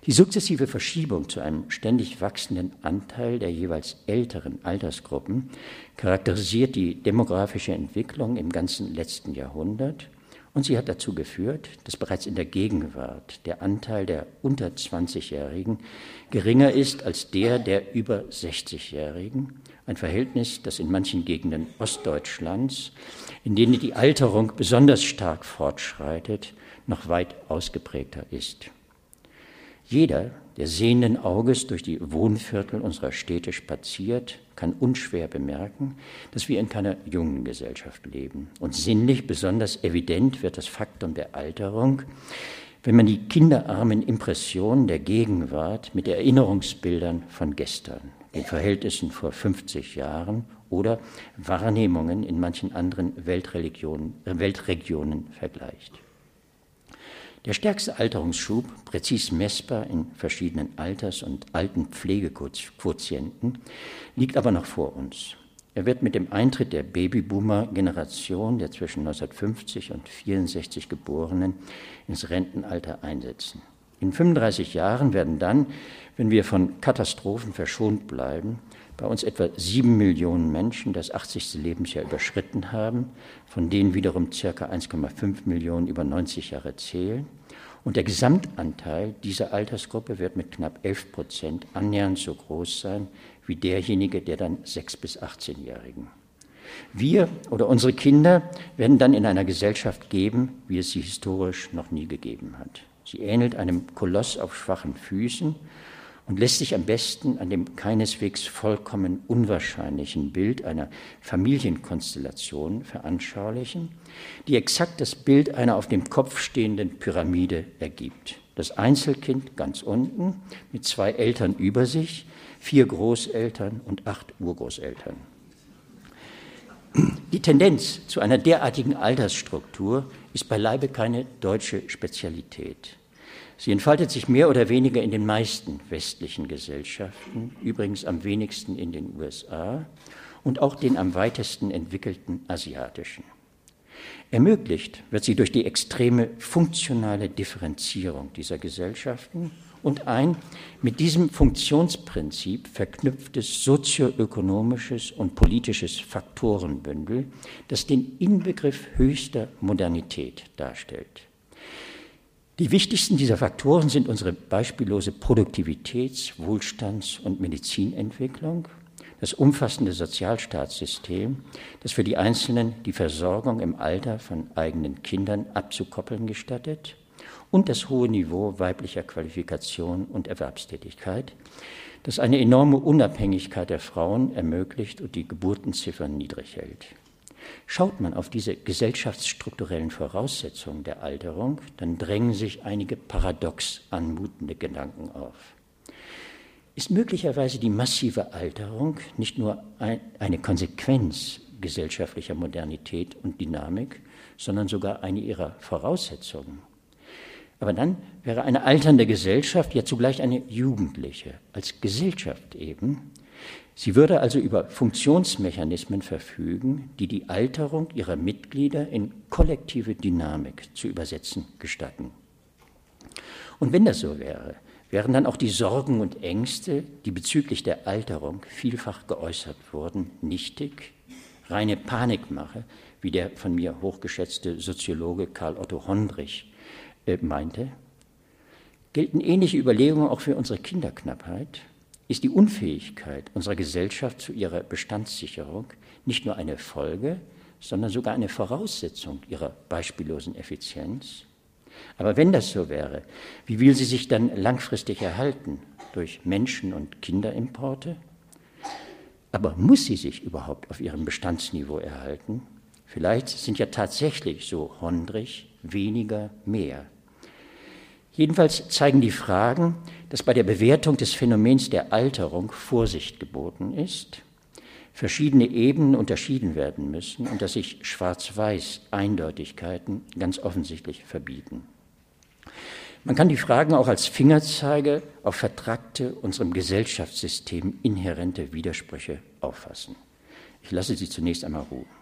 Die sukzessive Verschiebung zu einem ständig wachsenden Anteil der jeweils älteren Altersgruppen charakterisiert die demografische Entwicklung im ganzen letzten Jahrhundert und sie hat dazu geführt, dass bereits in der Gegenwart der Anteil der unter 20-Jährigen geringer ist als der der über 60-Jährigen, ein Verhältnis, das in manchen Gegenden Ostdeutschlands, in denen die Alterung besonders stark fortschreitet, noch weit ausgeprägter ist. Jeder, der sehenden Auges durch die Wohnviertel unserer Städte spaziert, kann unschwer bemerken, dass wir in keiner jungen Gesellschaft leben. Und sinnlich besonders evident wird das Faktum der Alterung, wenn man die kinderarmen Impressionen der Gegenwart mit Erinnerungsbildern von gestern, den Verhältnissen vor 50 Jahren oder Wahrnehmungen in manchen anderen Weltregionen, vergleicht. Der stärkste Alterungsschub, präzis messbar in verschiedenen Alters- und Altenpflegequotienten, liegt aber noch vor uns. Er wird mit dem Eintritt der Babyboomer-Generation, der zwischen 1950 und 64 Geborenen, ins Rentenalter einsetzen. In 35 Jahren werden dann, wenn wir von Katastrophen verschont bleiben, bei uns etwa sieben Millionen Menschen das 80. Lebensjahr überschritten haben, von denen wiederum circa 1,5 Millionen über 90 Jahre zählen. Und der Gesamtanteil dieser Altersgruppe wird mit knapp 11 Prozent annähernd so groß sein wie derjenige der dann 6- bis 18-Jährigen. Wir oder unsere Kinder werden dann in einer Gesellschaft geben, wie es sie historisch noch nie gegeben hat. Sie ähnelt einem Koloss auf schwachen Füßen und lässt sich am besten an dem keineswegs vollkommen unwahrscheinlichen Bild einer Familienkonstellation veranschaulichen, die exakt das Bild einer auf dem Kopf stehenden Pyramide ergibt. Das Einzelkind ganz unten mit zwei Eltern über sich, vier Großeltern und acht Urgroßeltern. Die Tendenz zu einer derartigen Altersstruktur ist beileibe keine deutsche Spezialität. Sie entfaltet sich mehr oder weniger in den meisten westlichen Gesellschaften, übrigens am wenigsten in den USA und auch den am weitesten entwickelten asiatischen. Ermöglicht wird sie durch die extreme funktionale Differenzierung dieser Gesellschaften und ein mit diesem Funktionsprinzip verknüpftes sozioökonomisches und politisches Faktorenbündel, das den Inbegriff höchster Modernität darstellt. Die wichtigsten dieser Faktoren sind unsere beispiellose Produktivitäts-, Wohlstands- und Medizinentwicklung, das umfassende Sozialstaatssystem, das für die Einzelnen die Versorgung im Alter von eigenen Kindern abzukoppeln gestattet, und das hohe Niveau weiblicher Qualifikation und Erwerbstätigkeit, das eine enorme Unabhängigkeit der Frauen ermöglicht und die Geburtenziffern niedrig hält. Schaut man auf diese gesellschaftsstrukturellen Voraussetzungen der Alterung, dann drängen sich einige paradox anmutende Gedanken auf. Ist möglicherweise die massive Alterung nicht nur eine Konsequenz gesellschaftlicher Modernität und Dynamik, sondern sogar eine ihrer Voraussetzungen? Aber dann wäre eine alternde Gesellschaft ja zugleich eine jugendliche, als Gesellschaft eben. Sie würde also über Funktionsmechanismen verfügen, die die Alterung ihrer Mitglieder in kollektive Dynamik zu übersetzen gestatten. Und wenn das so wäre, wären dann auch die Sorgen und Ängste, die bezüglich der Alterung vielfach geäußert wurden, nichtig, reine Panikmache, wie der von mir hochgeschätzte Soziologe Karl Otto Hondrich äh, meinte, gelten ähnliche Überlegungen auch für unsere Kinderknappheit? Ist die Unfähigkeit unserer Gesellschaft zu ihrer Bestandssicherung nicht nur eine Folge, sondern sogar eine Voraussetzung ihrer beispiellosen Effizienz? Aber wenn das so wäre, wie will sie sich dann langfristig erhalten? Durch Menschen- und Kinderimporte? Aber muss sie sich überhaupt auf ihrem Bestandsniveau erhalten? Vielleicht sind ja tatsächlich, so Hondrich, weniger mehr. Jedenfalls zeigen die Fragen, dass bei der Bewertung des Phänomens der Alterung Vorsicht geboten ist, verschiedene Ebenen unterschieden werden müssen und dass sich schwarz-weiß Eindeutigkeiten ganz offensichtlich verbieten. Man kann die Fragen auch als Fingerzeige auf vertrackte, unserem Gesellschaftssystem inhärente Widersprüche auffassen. Ich lasse sie zunächst einmal ruhen.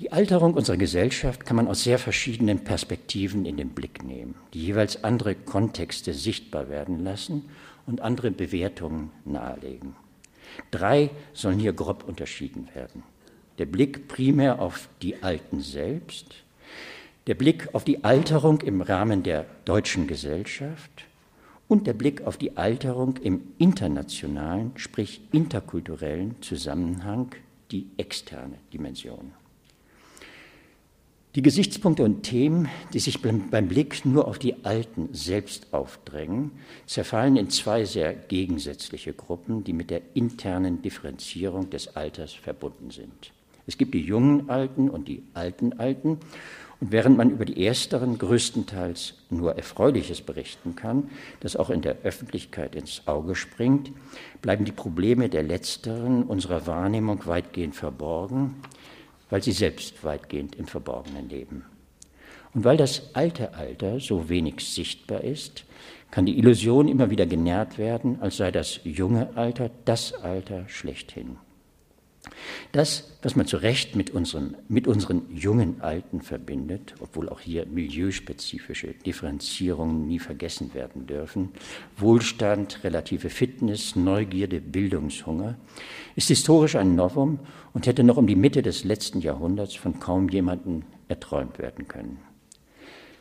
Die Alterung unserer Gesellschaft kann man aus sehr verschiedenen Perspektiven in den Blick nehmen, die jeweils andere Kontexte sichtbar werden lassen und andere Bewertungen nahelegen. Drei sollen hier grob unterschieden werden. Der Blick primär auf die Alten selbst, der Blick auf die Alterung im Rahmen der deutschen Gesellschaft und der Blick auf die Alterung im internationalen, sprich interkulturellen Zusammenhang, die externe Dimension. Die Gesichtspunkte und Themen, die sich beim Blick nur auf die Alten selbst aufdrängen, zerfallen in zwei sehr gegensätzliche Gruppen, die mit der internen Differenzierung des Alters verbunden sind. Es gibt die jungen Alten und die alten Alten. Und während man über die ersteren größtenteils nur Erfreuliches berichten kann, das auch in der Öffentlichkeit ins Auge springt, bleiben die Probleme der letzteren unserer Wahrnehmung weitgehend verborgen weil sie selbst weitgehend im Verborgenen leben. Und weil das alte Alter so wenig sichtbar ist, kann die Illusion immer wieder genährt werden, als sei das junge Alter das Alter schlechthin. Das, was man zu Recht mit unseren, mit unseren jungen Alten verbindet, obwohl auch hier milieuspezifische Differenzierungen nie vergessen werden dürfen, Wohlstand, relative Fitness, Neugierde, Bildungshunger, ist historisch ein Novum und hätte noch um die Mitte des letzten Jahrhunderts von kaum jemandem erträumt werden können.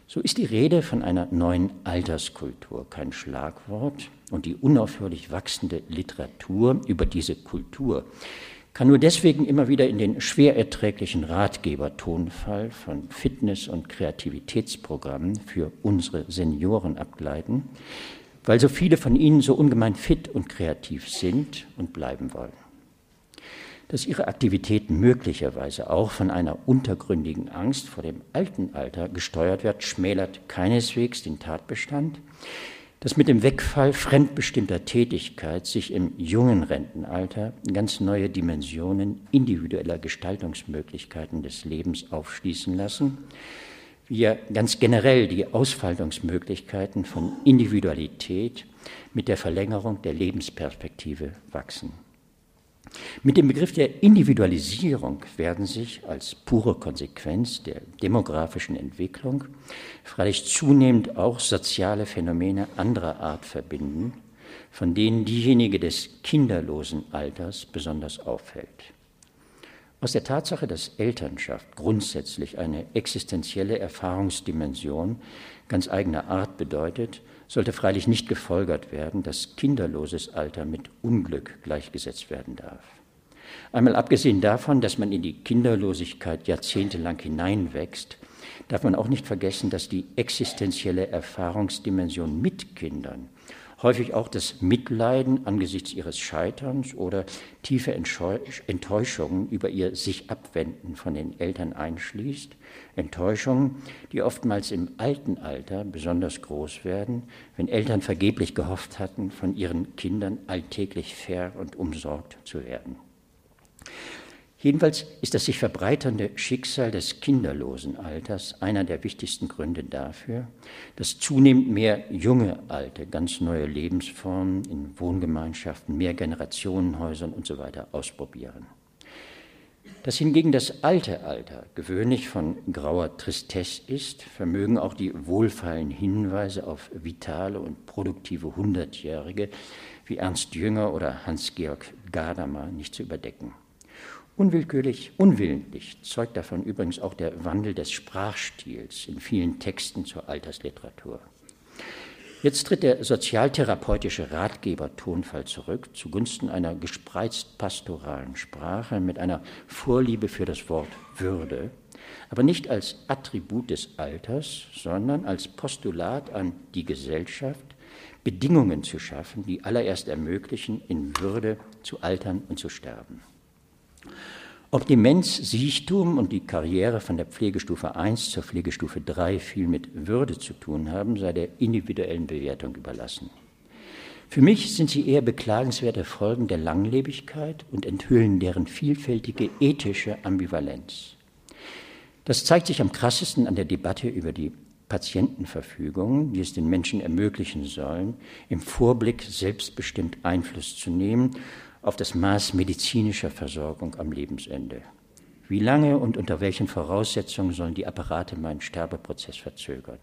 So ist die Rede von einer neuen Alterskultur kein Schlagwort und die unaufhörlich wachsende Literatur über diese Kultur kann nur deswegen immer wieder in den schwer erträglichen Ratgebertonfall von Fitness- und Kreativitätsprogrammen für unsere Senioren abgleiten, weil so viele von ihnen so ungemein fit und kreativ sind und bleiben wollen. Dass ihre Aktivitäten möglicherweise auch von einer untergründigen Angst vor dem alten Alter gesteuert wird, schmälert keineswegs den Tatbestand, dass mit dem Wegfall fremdbestimmter Tätigkeit sich im jungen Rentenalter ganz neue Dimensionen individueller Gestaltungsmöglichkeiten des Lebens aufschließen lassen, ja ganz generell die Ausfaltungsmöglichkeiten von Individualität mit der Verlängerung der Lebensperspektive wachsen. Mit dem Begriff der Individualisierung werden sich als pure Konsequenz der demografischen Entwicklung freilich zunehmend auch soziale Phänomene anderer Art verbinden, von denen diejenige des kinderlosen Alters besonders auffällt. Aus der Tatsache, dass Elternschaft grundsätzlich eine existenzielle Erfahrungsdimension ganz eigener Art bedeutet, sollte freilich nicht gefolgert werden, dass kinderloses Alter mit Unglück gleichgesetzt werden darf. Einmal abgesehen davon, dass man in die Kinderlosigkeit jahrzehntelang hineinwächst, darf man auch nicht vergessen, dass die existenzielle Erfahrungsdimension mit Kindern häufig auch das Mitleiden angesichts ihres Scheiterns oder tiefe Enttäuschungen über ihr sich abwenden von den Eltern einschließt. Enttäuschungen, die oftmals im alten Alter besonders groß werden, wenn Eltern vergeblich gehofft hatten, von ihren Kindern alltäglich fair und umsorgt zu werden. Jedenfalls ist das sich verbreiternde Schicksal des kinderlosen Alters einer der wichtigsten Gründe dafür, dass zunehmend mehr junge Alte ganz neue Lebensformen in Wohngemeinschaften, Mehrgenerationenhäusern usw. So ausprobieren. Dass hingegen das alte Alter gewöhnlich von grauer Tristesse ist, vermögen auch die wohlfeilen Hinweise auf vitale und produktive Hundertjährige wie Ernst Jünger oder Hans-Georg Gadamer nicht zu überdecken. Unwillkürlich, unwillentlich zeugt davon übrigens auch der Wandel des Sprachstils in vielen Texten zur Altersliteratur. Jetzt tritt der sozialtherapeutische Ratgeber-Tonfall zurück zugunsten einer gespreizt pastoralen Sprache mit einer Vorliebe für das Wort Würde, aber nicht als Attribut des Alters, sondern als Postulat an die Gesellschaft, Bedingungen zu schaffen, die allererst ermöglichen, in Würde zu altern und zu sterben. Ob Demenz, Siechtum und die Karriere von der Pflegestufe 1 zur Pflegestufe 3 viel mit Würde zu tun haben, sei der individuellen Bewertung überlassen. Für mich sind sie eher beklagenswerte Folgen der Langlebigkeit und enthüllen deren vielfältige ethische Ambivalenz. Das zeigt sich am krassesten an der Debatte über die Patientenverfügung, die es den Menschen ermöglichen sollen, im Vorblick selbstbestimmt Einfluss zu nehmen auf das Maß medizinischer Versorgung am Lebensende. Wie lange und unter welchen Voraussetzungen sollen die Apparate meinen Sterbeprozess verzögern?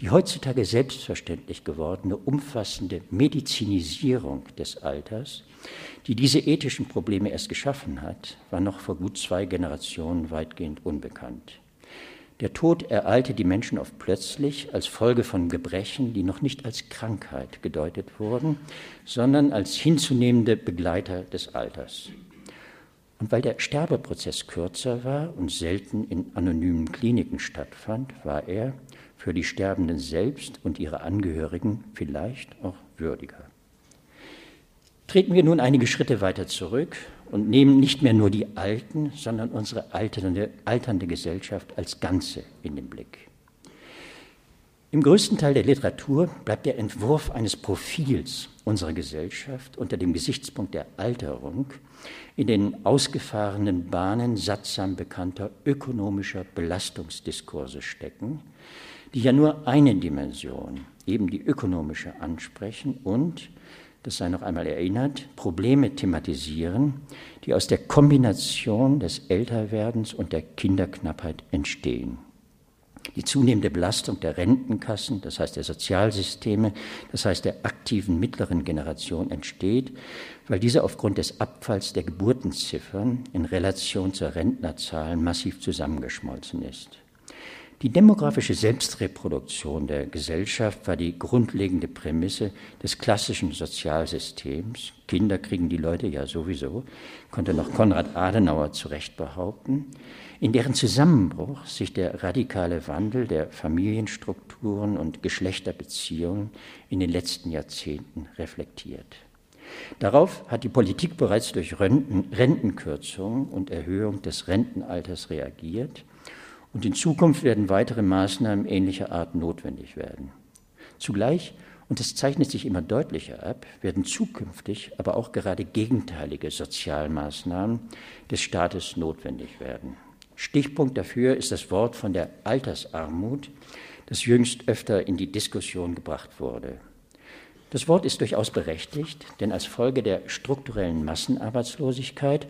Die heutzutage selbstverständlich gewordene umfassende Medizinisierung des Alters, die diese ethischen Probleme erst geschaffen hat, war noch vor gut zwei Generationen weitgehend unbekannt. Der Tod ereilte die Menschen oft plötzlich als Folge von Gebrechen, die noch nicht als Krankheit gedeutet wurden, sondern als hinzunehmende Begleiter des Alters. Und weil der Sterbeprozess kürzer war und selten in anonymen Kliniken stattfand, war er für die Sterbenden selbst und ihre Angehörigen vielleicht auch würdiger. Treten wir nun einige Schritte weiter zurück und nehmen nicht mehr nur die Alten, sondern unsere alternde, alternde Gesellschaft als Ganze in den Blick. Im größten Teil der Literatur bleibt der Entwurf eines Profils unserer Gesellschaft unter dem Gesichtspunkt der Alterung in den ausgefahrenen Bahnen sattsam bekannter ökonomischer Belastungsdiskurse stecken, die ja nur eine Dimension, eben die ökonomische, ansprechen und das sei noch einmal erinnert, Probleme thematisieren, die aus der Kombination des Älterwerdens und der Kinderknappheit entstehen. Die zunehmende Belastung der Rentenkassen, das heißt der Sozialsysteme, das heißt der aktiven mittleren Generation entsteht, weil diese aufgrund des Abfalls der Geburtenziffern in Relation zur Rentnerzahl massiv zusammengeschmolzen ist. Die demografische Selbstreproduktion der Gesellschaft war die grundlegende Prämisse des klassischen Sozialsystems. Kinder kriegen die Leute ja sowieso, konnte noch Konrad Adenauer zu Recht behaupten, in deren Zusammenbruch sich der radikale Wandel der Familienstrukturen und Geschlechterbeziehungen in den letzten Jahrzehnten reflektiert. Darauf hat die Politik bereits durch Rentenkürzungen und Erhöhung des Rentenalters reagiert und in Zukunft werden weitere Maßnahmen ähnlicher Art notwendig werden. Zugleich, und das zeichnet sich immer deutlicher ab, werden zukünftig aber auch gerade gegenteilige Sozialmaßnahmen des Staates notwendig werden. Stichpunkt dafür ist das Wort von der Altersarmut, das jüngst öfter in die Diskussion gebracht wurde. Das Wort ist durchaus berechtigt, denn als Folge der strukturellen Massenarbeitslosigkeit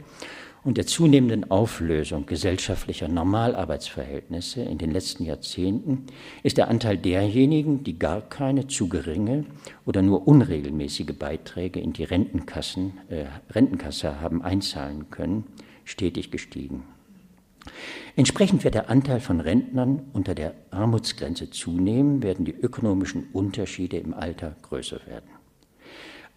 und der zunehmenden Auflösung gesellschaftlicher Normalarbeitsverhältnisse in den letzten Jahrzehnten ist der Anteil derjenigen, die gar keine zu geringe oder nur unregelmäßige Beiträge in die Rentenkassen, äh, Rentenkasse haben einzahlen können, stetig gestiegen. Entsprechend wird der Anteil von Rentnern unter der Armutsgrenze zunehmen, werden die ökonomischen Unterschiede im Alter größer werden.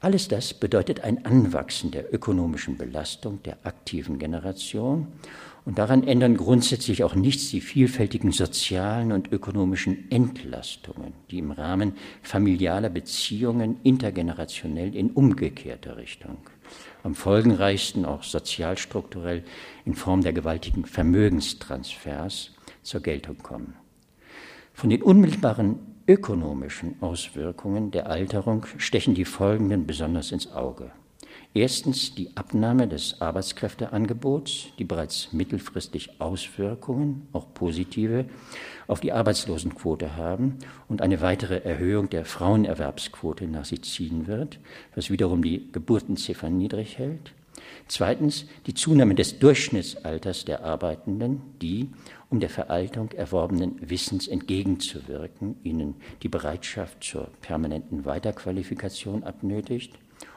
Alles das bedeutet ein Anwachsen der ökonomischen Belastung der aktiven Generation und daran ändern grundsätzlich auch nichts die vielfältigen sozialen und ökonomischen Entlastungen, die im Rahmen familialer Beziehungen intergenerationell in umgekehrter Richtung am folgenreichsten auch sozialstrukturell in Form der gewaltigen Vermögenstransfers zur Geltung kommen. Von den unmittelbaren ökonomischen Auswirkungen der Alterung stechen die folgenden besonders ins Auge. Erstens die Abnahme des Arbeitskräfteangebots, die bereits mittelfristig Auswirkungen, auch positive, auf die Arbeitslosenquote haben und eine weitere Erhöhung der Frauenerwerbsquote nach sich ziehen wird, was wiederum die Geburtenziffer niedrig hält. Zweitens die Zunahme des Durchschnittsalters der Arbeitenden, die, um der Veraltung erworbenen Wissens entgegenzuwirken, ihnen die Bereitschaft zur permanenten Weiterqualifikation abnötigt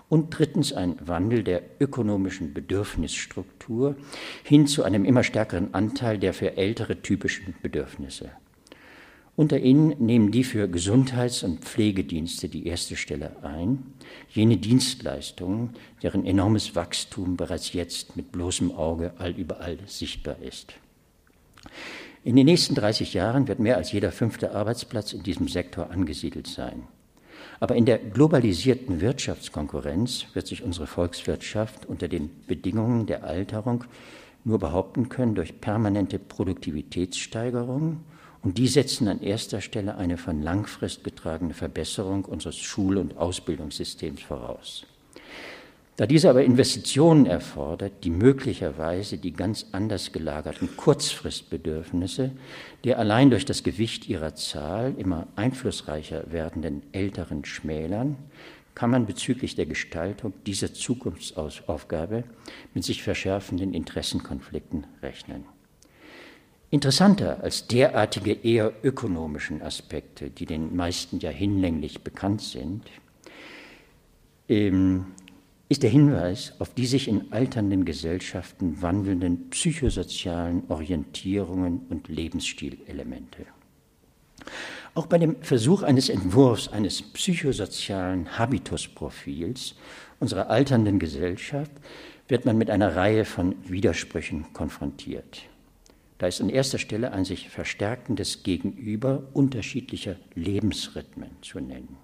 und drittens ein Wandel der ökonomischen Bedürfnisstruktur hin zu einem immer stärkeren Anteil der für ältere typischen Bedürfnisse. Unter ihnen nehmen die für Gesundheits- und Pflegedienste die erste Stelle ein, jene Dienstleistungen, deren enormes Wachstum bereits jetzt mit bloßem Auge allüberall sichtbar ist. In den nächsten 30 Jahren wird mehr als jeder fünfte Arbeitsplatz in diesem Sektor angesiedelt sein. Aber in der globalisierten Wirtschaftskonkurrenz wird sich unsere Volkswirtschaft unter den Bedingungen der Alterung nur behaupten können durch permanente Produktivitätssteigerung und die setzen an erster Stelle eine von Langfrist getragene Verbesserung unseres Schul- und Ausbildungssystems voraus. Da diese aber Investitionen erfordert, die möglicherweise die ganz anders gelagerten Kurzfristbedürfnisse der allein durch das Gewicht ihrer Zahl immer einflussreicher werdenden Älteren schmälern, kann man bezüglich der Gestaltung dieser Zukunftsaufgabe mit sich verschärfenden Interessenkonflikten rechnen. Interessanter als derartige eher ökonomischen Aspekte, die den meisten ja hinlänglich bekannt sind, ähm, ist der Hinweis auf die sich in alternden Gesellschaften wandelnden psychosozialen Orientierungen und Lebensstilelemente. Auch bei dem Versuch eines Entwurfs eines psychosozialen Habitusprofils unserer alternden Gesellschaft wird man mit einer Reihe von Widersprüchen konfrontiert. Da ist an erster Stelle ein sich verstärkendes Gegenüber unterschiedlicher Lebensrhythmen zu nennen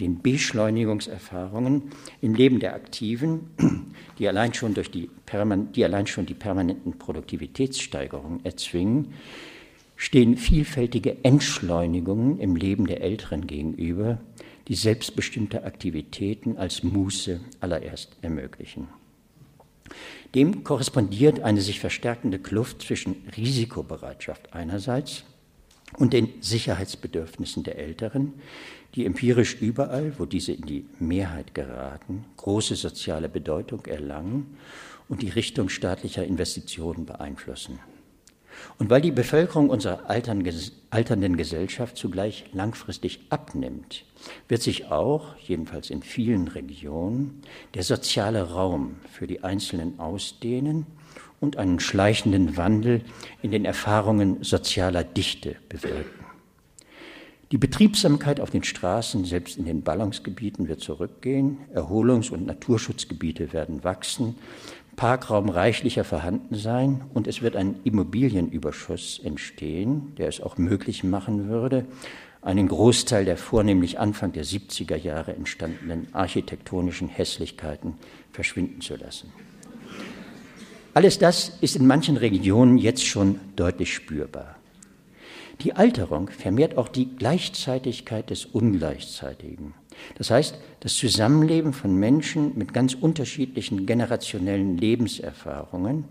den Beschleunigungserfahrungen im Leben der Aktiven, die allein schon, durch die, die, allein schon die permanenten Produktivitätssteigerungen erzwingen, stehen vielfältige Entschleunigungen im Leben der Älteren gegenüber, die selbstbestimmte Aktivitäten als Muße allererst ermöglichen. Dem korrespondiert eine sich verstärkende Kluft zwischen Risikobereitschaft einerseits und den Sicherheitsbedürfnissen der Älteren, die empirisch überall, wo diese in die Mehrheit geraten, große soziale Bedeutung erlangen und die Richtung staatlicher Investitionen beeinflussen. Und weil die Bevölkerung unserer alternden Gesellschaft zugleich langfristig abnimmt, wird sich auch, jedenfalls in vielen Regionen, der soziale Raum für die Einzelnen ausdehnen und einen schleichenden Wandel in den Erfahrungen sozialer Dichte bewirken. Die Betriebsamkeit auf den Straßen, selbst in den Ballungsgebieten, wird zurückgehen, Erholungs- und Naturschutzgebiete werden wachsen, Parkraum reichlicher vorhanden sein und es wird ein Immobilienüberschuss entstehen, der es auch möglich machen würde, einen Großteil der vornehmlich Anfang der 70er Jahre entstandenen architektonischen Hässlichkeiten verschwinden zu lassen. Alles das ist in manchen Regionen jetzt schon deutlich spürbar. Die Alterung vermehrt auch die Gleichzeitigkeit des Ungleichzeitigen. Das heißt, das Zusammenleben von Menschen mit ganz unterschiedlichen generationellen Lebenserfahrungen.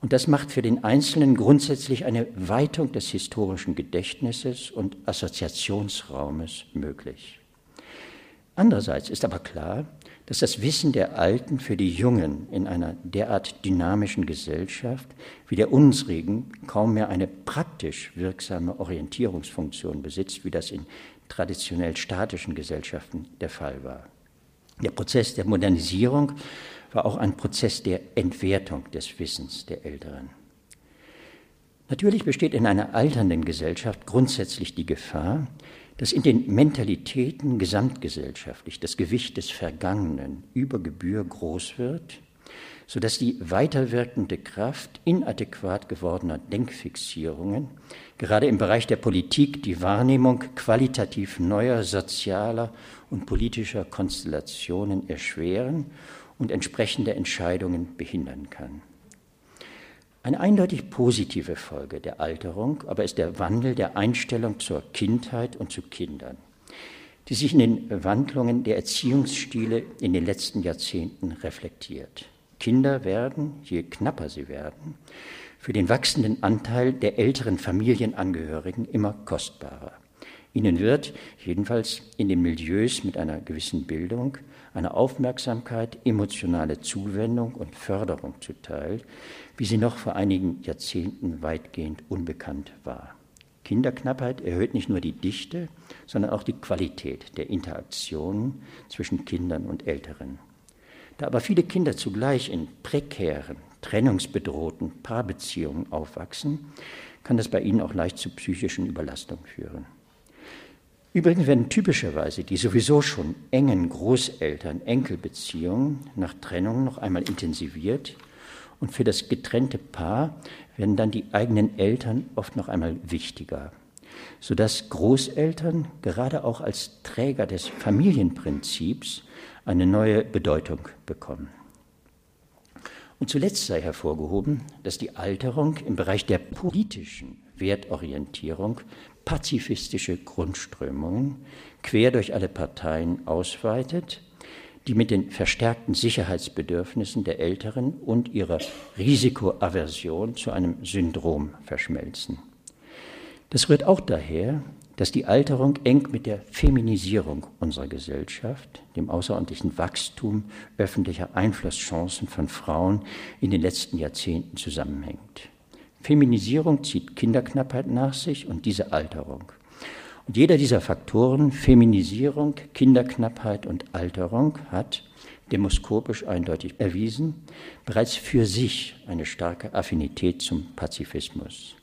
Und das macht für den Einzelnen grundsätzlich eine Weitung des historischen Gedächtnisses und Assoziationsraumes möglich. Andererseits ist aber klar, dass das Wissen der Alten für die Jungen in einer derart dynamischen Gesellschaft wie der unsrigen kaum mehr eine praktisch wirksame Orientierungsfunktion besitzt, wie das in traditionell statischen Gesellschaften der Fall war. Der Prozess der Modernisierung war auch ein Prozess der Entwertung des Wissens der Älteren. Natürlich besteht in einer alternden Gesellschaft grundsätzlich die Gefahr, dass in den Mentalitäten gesamtgesellschaftlich das Gewicht des Vergangenen über Gebühr groß wird, sodass die weiterwirkende Kraft inadäquat gewordener Denkfixierungen gerade im Bereich der Politik die Wahrnehmung qualitativ neuer sozialer und politischer Konstellationen erschweren und entsprechende Entscheidungen behindern kann. Eine eindeutig positive Folge der Alterung aber ist der Wandel der Einstellung zur Kindheit und zu Kindern, die sich in den Wandlungen der Erziehungsstile in den letzten Jahrzehnten reflektiert. Kinder werden, je knapper sie werden, für den wachsenden Anteil der älteren Familienangehörigen immer kostbarer. Ihnen wird, jedenfalls in den Milieus mit einer gewissen Bildung, eine Aufmerksamkeit, emotionale Zuwendung und Förderung zuteil, wie sie noch vor einigen Jahrzehnten weitgehend unbekannt war. Kinderknappheit erhöht nicht nur die Dichte, sondern auch die Qualität der Interaktionen zwischen Kindern und Älteren. Da aber viele Kinder zugleich in prekären, trennungsbedrohten Paarbeziehungen aufwachsen, kann das bei ihnen auch leicht zu psychischen Überlastungen führen. Übrigens werden typischerweise die sowieso schon engen Großeltern-Enkelbeziehungen nach Trennung noch einmal intensiviert und für das getrennte Paar werden dann die eigenen Eltern oft noch einmal wichtiger, sodass Großeltern gerade auch als Träger des Familienprinzips eine neue Bedeutung bekommen. Und zuletzt sei hervorgehoben, dass die Alterung im Bereich der politischen Wertorientierung pazifistische Grundströmungen quer durch alle Parteien ausweitet, die mit den verstärkten Sicherheitsbedürfnissen der Älteren und ihrer Risikoaversion zu einem Syndrom verschmelzen. Das rührt auch daher, dass die Alterung eng mit der Feminisierung unserer Gesellschaft, dem außerordentlichen Wachstum öffentlicher Einflusschancen von Frauen in den letzten Jahrzehnten zusammenhängt. Feminisierung zieht Kinderknappheit nach sich und diese Alterung. Und jeder dieser Faktoren, Feminisierung, Kinderknappheit und Alterung, hat demoskopisch eindeutig erwiesen, bereits für sich eine starke Affinität zum Pazifismus.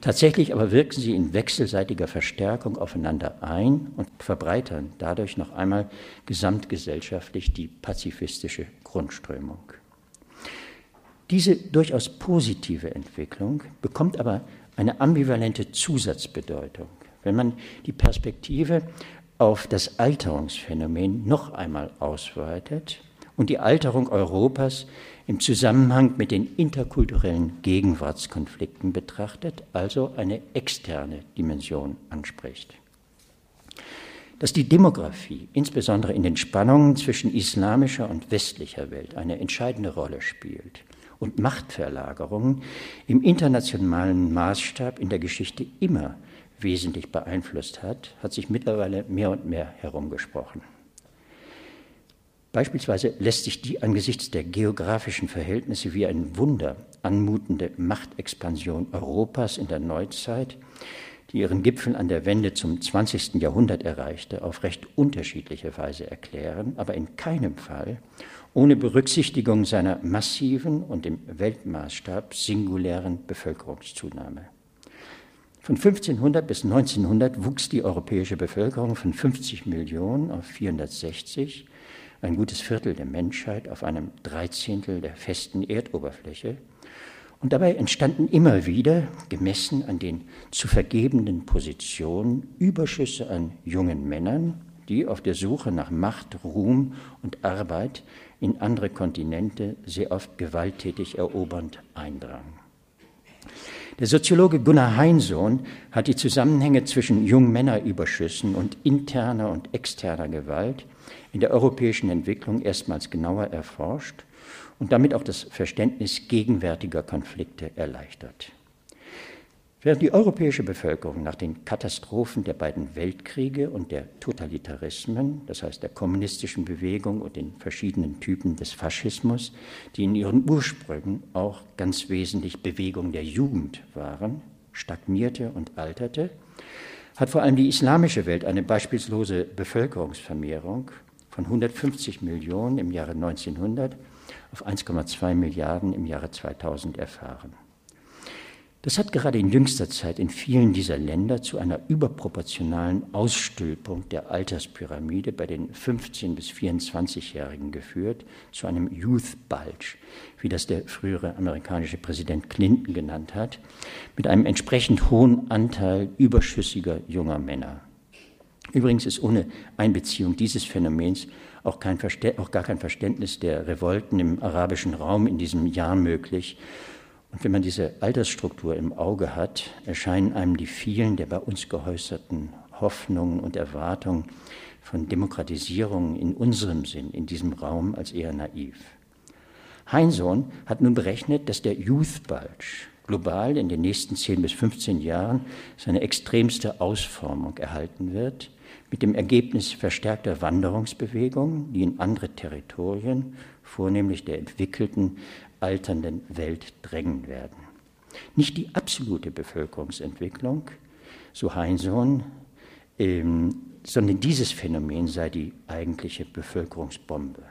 Tatsächlich aber wirken sie in wechselseitiger Verstärkung aufeinander ein und verbreitern dadurch noch einmal gesamtgesellschaftlich die pazifistische Grundströmung. Diese durchaus positive Entwicklung bekommt aber eine ambivalente Zusatzbedeutung, wenn man die Perspektive auf das Alterungsphänomen noch einmal ausweitet und die Alterung Europas im Zusammenhang mit den interkulturellen Gegenwartskonflikten betrachtet, also eine externe Dimension anspricht. Dass die Demografie, insbesondere in den Spannungen zwischen islamischer und westlicher Welt, eine entscheidende Rolle spielt und Machtverlagerungen im internationalen Maßstab in der Geschichte immer wesentlich beeinflusst hat, hat sich mittlerweile mehr und mehr herumgesprochen. Beispielsweise lässt sich die angesichts der geografischen Verhältnisse wie ein Wunder anmutende Machtexpansion Europas in der Neuzeit, die ihren Gipfel an der Wende zum 20. Jahrhundert erreichte, auf recht unterschiedliche Weise erklären, aber in keinem Fall ohne Berücksichtigung seiner massiven und im Weltmaßstab singulären Bevölkerungszunahme. Von 1500 bis 1900 wuchs die europäische Bevölkerung von 50 Millionen auf 460, ein gutes Viertel der Menschheit auf einem Dreizehntel der festen Erdoberfläche. Und dabei entstanden immer wieder, gemessen an den zu vergebenden Positionen, Überschüsse an jungen Männern, die auf der Suche nach Macht, Ruhm und Arbeit in andere Kontinente sehr oft gewalttätig erobernd eindrangen. Der Soziologe Gunnar Heinsohn hat die Zusammenhänge zwischen Jungmännerüberschüssen und interner und externer Gewalt in der europäischen Entwicklung erstmals genauer erforscht und damit auch das Verständnis gegenwärtiger Konflikte erleichtert. Während die europäische Bevölkerung nach den Katastrophen der beiden Weltkriege und der Totalitarismen, das heißt der kommunistischen Bewegung und den verschiedenen Typen des Faschismus, die in ihren Ursprüngen auch ganz wesentlich Bewegung der Jugend waren, stagnierte und alterte, hat vor allem die islamische Welt eine beispiellose Bevölkerungsvermehrung von 150 Millionen im Jahre 1900 auf 1,2 Milliarden im Jahre 2000 erfahren. Das hat gerade in jüngster Zeit in vielen dieser Länder zu einer überproportionalen Ausstülpung der Alterspyramide bei den 15- bis 24-Jährigen geführt, zu einem Youth Bulge, wie das der frühere amerikanische Präsident Clinton genannt hat, mit einem entsprechend hohen Anteil überschüssiger junger Männer. Übrigens ist ohne Einbeziehung dieses Phänomens auch, kein auch gar kein Verständnis der Revolten im arabischen Raum in diesem Jahr möglich und wenn man diese Altersstruktur im Auge hat, erscheinen einem die vielen der bei uns gehäuserten Hoffnungen und Erwartungen von Demokratisierung in unserem Sinn, in diesem Raum, als eher naiv. Heinsohn hat nun berechnet, dass der Youth Bulge global in den nächsten 10 bis 15 Jahren seine extremste Ausformung erhalten wird, mit dem Ergebnis verstärkter Wanderungsbewegungen, die in andere Territorien, vornehmlich der entwickelten, alternden Welt drängen werden. Nicht die absolute Bevölkerungsentwicklung, so Heinsohn, ähm, sondern dieses Phänomen sei die eigentliche Bevölkerungsbombe.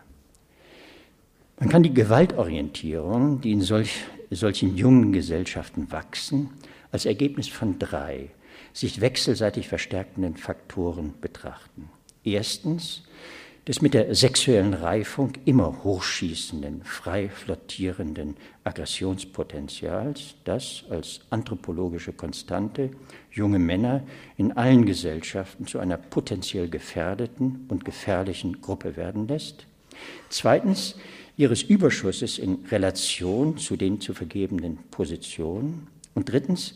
Man kann die Gewaltorientierung, die in solch, solchen jungen Gesellschaften wachsen, als Ergebnis von drei sich wechselseitig verstärkenden Faktoren betrachten. Erstens des mit der sexuellen Reifung immer hochschießenden, frei flottierenden Aggressionspotenzials, das als anthropologische Konstante junge Männer in allen Gesellschaften zu einer potenziell gefährdeten und gefährlichen Gruppe werden lässt. Zweitens ihres Überschusses in Relation zu den zu vergebenen Positionen. Und drittens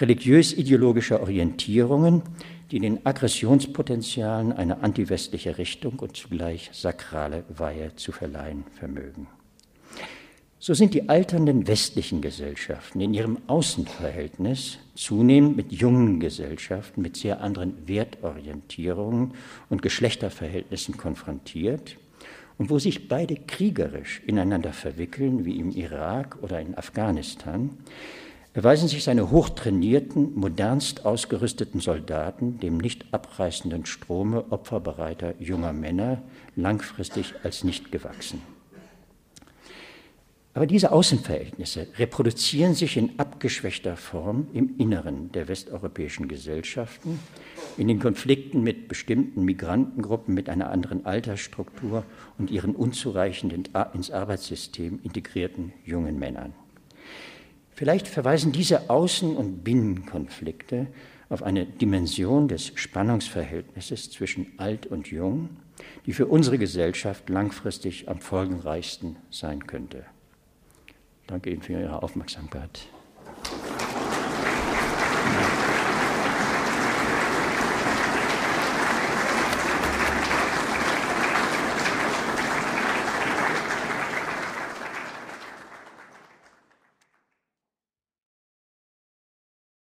religiös-ideologischer Orientierungen, die den Aggressionspotenzialen eine antiwestliche Richtung und zugleich sakrale Weihe zu verleihen vermögen. So sind die alternden westlichen Gesellschaften in ihrem Außenverhältnis zunehmend mit jungen Gesellschaften mit sehr anderen Wertorientierungen und Geschlechterverhältnissen konfrontiert und wo sich beide kriegerisch ineinander verwickeln, wie im Irak oder in Afghanistan, erweisen sich seine hochtrainierten, modernst ausgerüsteten Soldaten dem nicht abreißenden Strome opferbereiter junger Männer langfristig als nicht gewachsen. Aber diese Außenverhältnisse reproduzieren sich in abgeschwächter Form im Inneren der westeuropäischen Gesellschaften, in den Konflikten mit bestimmten Migrantengruppen mit einer anderen Altersstruktur und ihren unzureichend ins Arbeitssystem integrierten jungen Männern. Vielleicht verweisen diese Außen- und Binnenkonflikte auf eine Dimension des Spannungsverhältnisses zwischen alt und jung, die für unsere Gesellschaft langfristig am folgenreichsten sein könnte. Danke Ihnen für Ihre Aufmerksamkeit.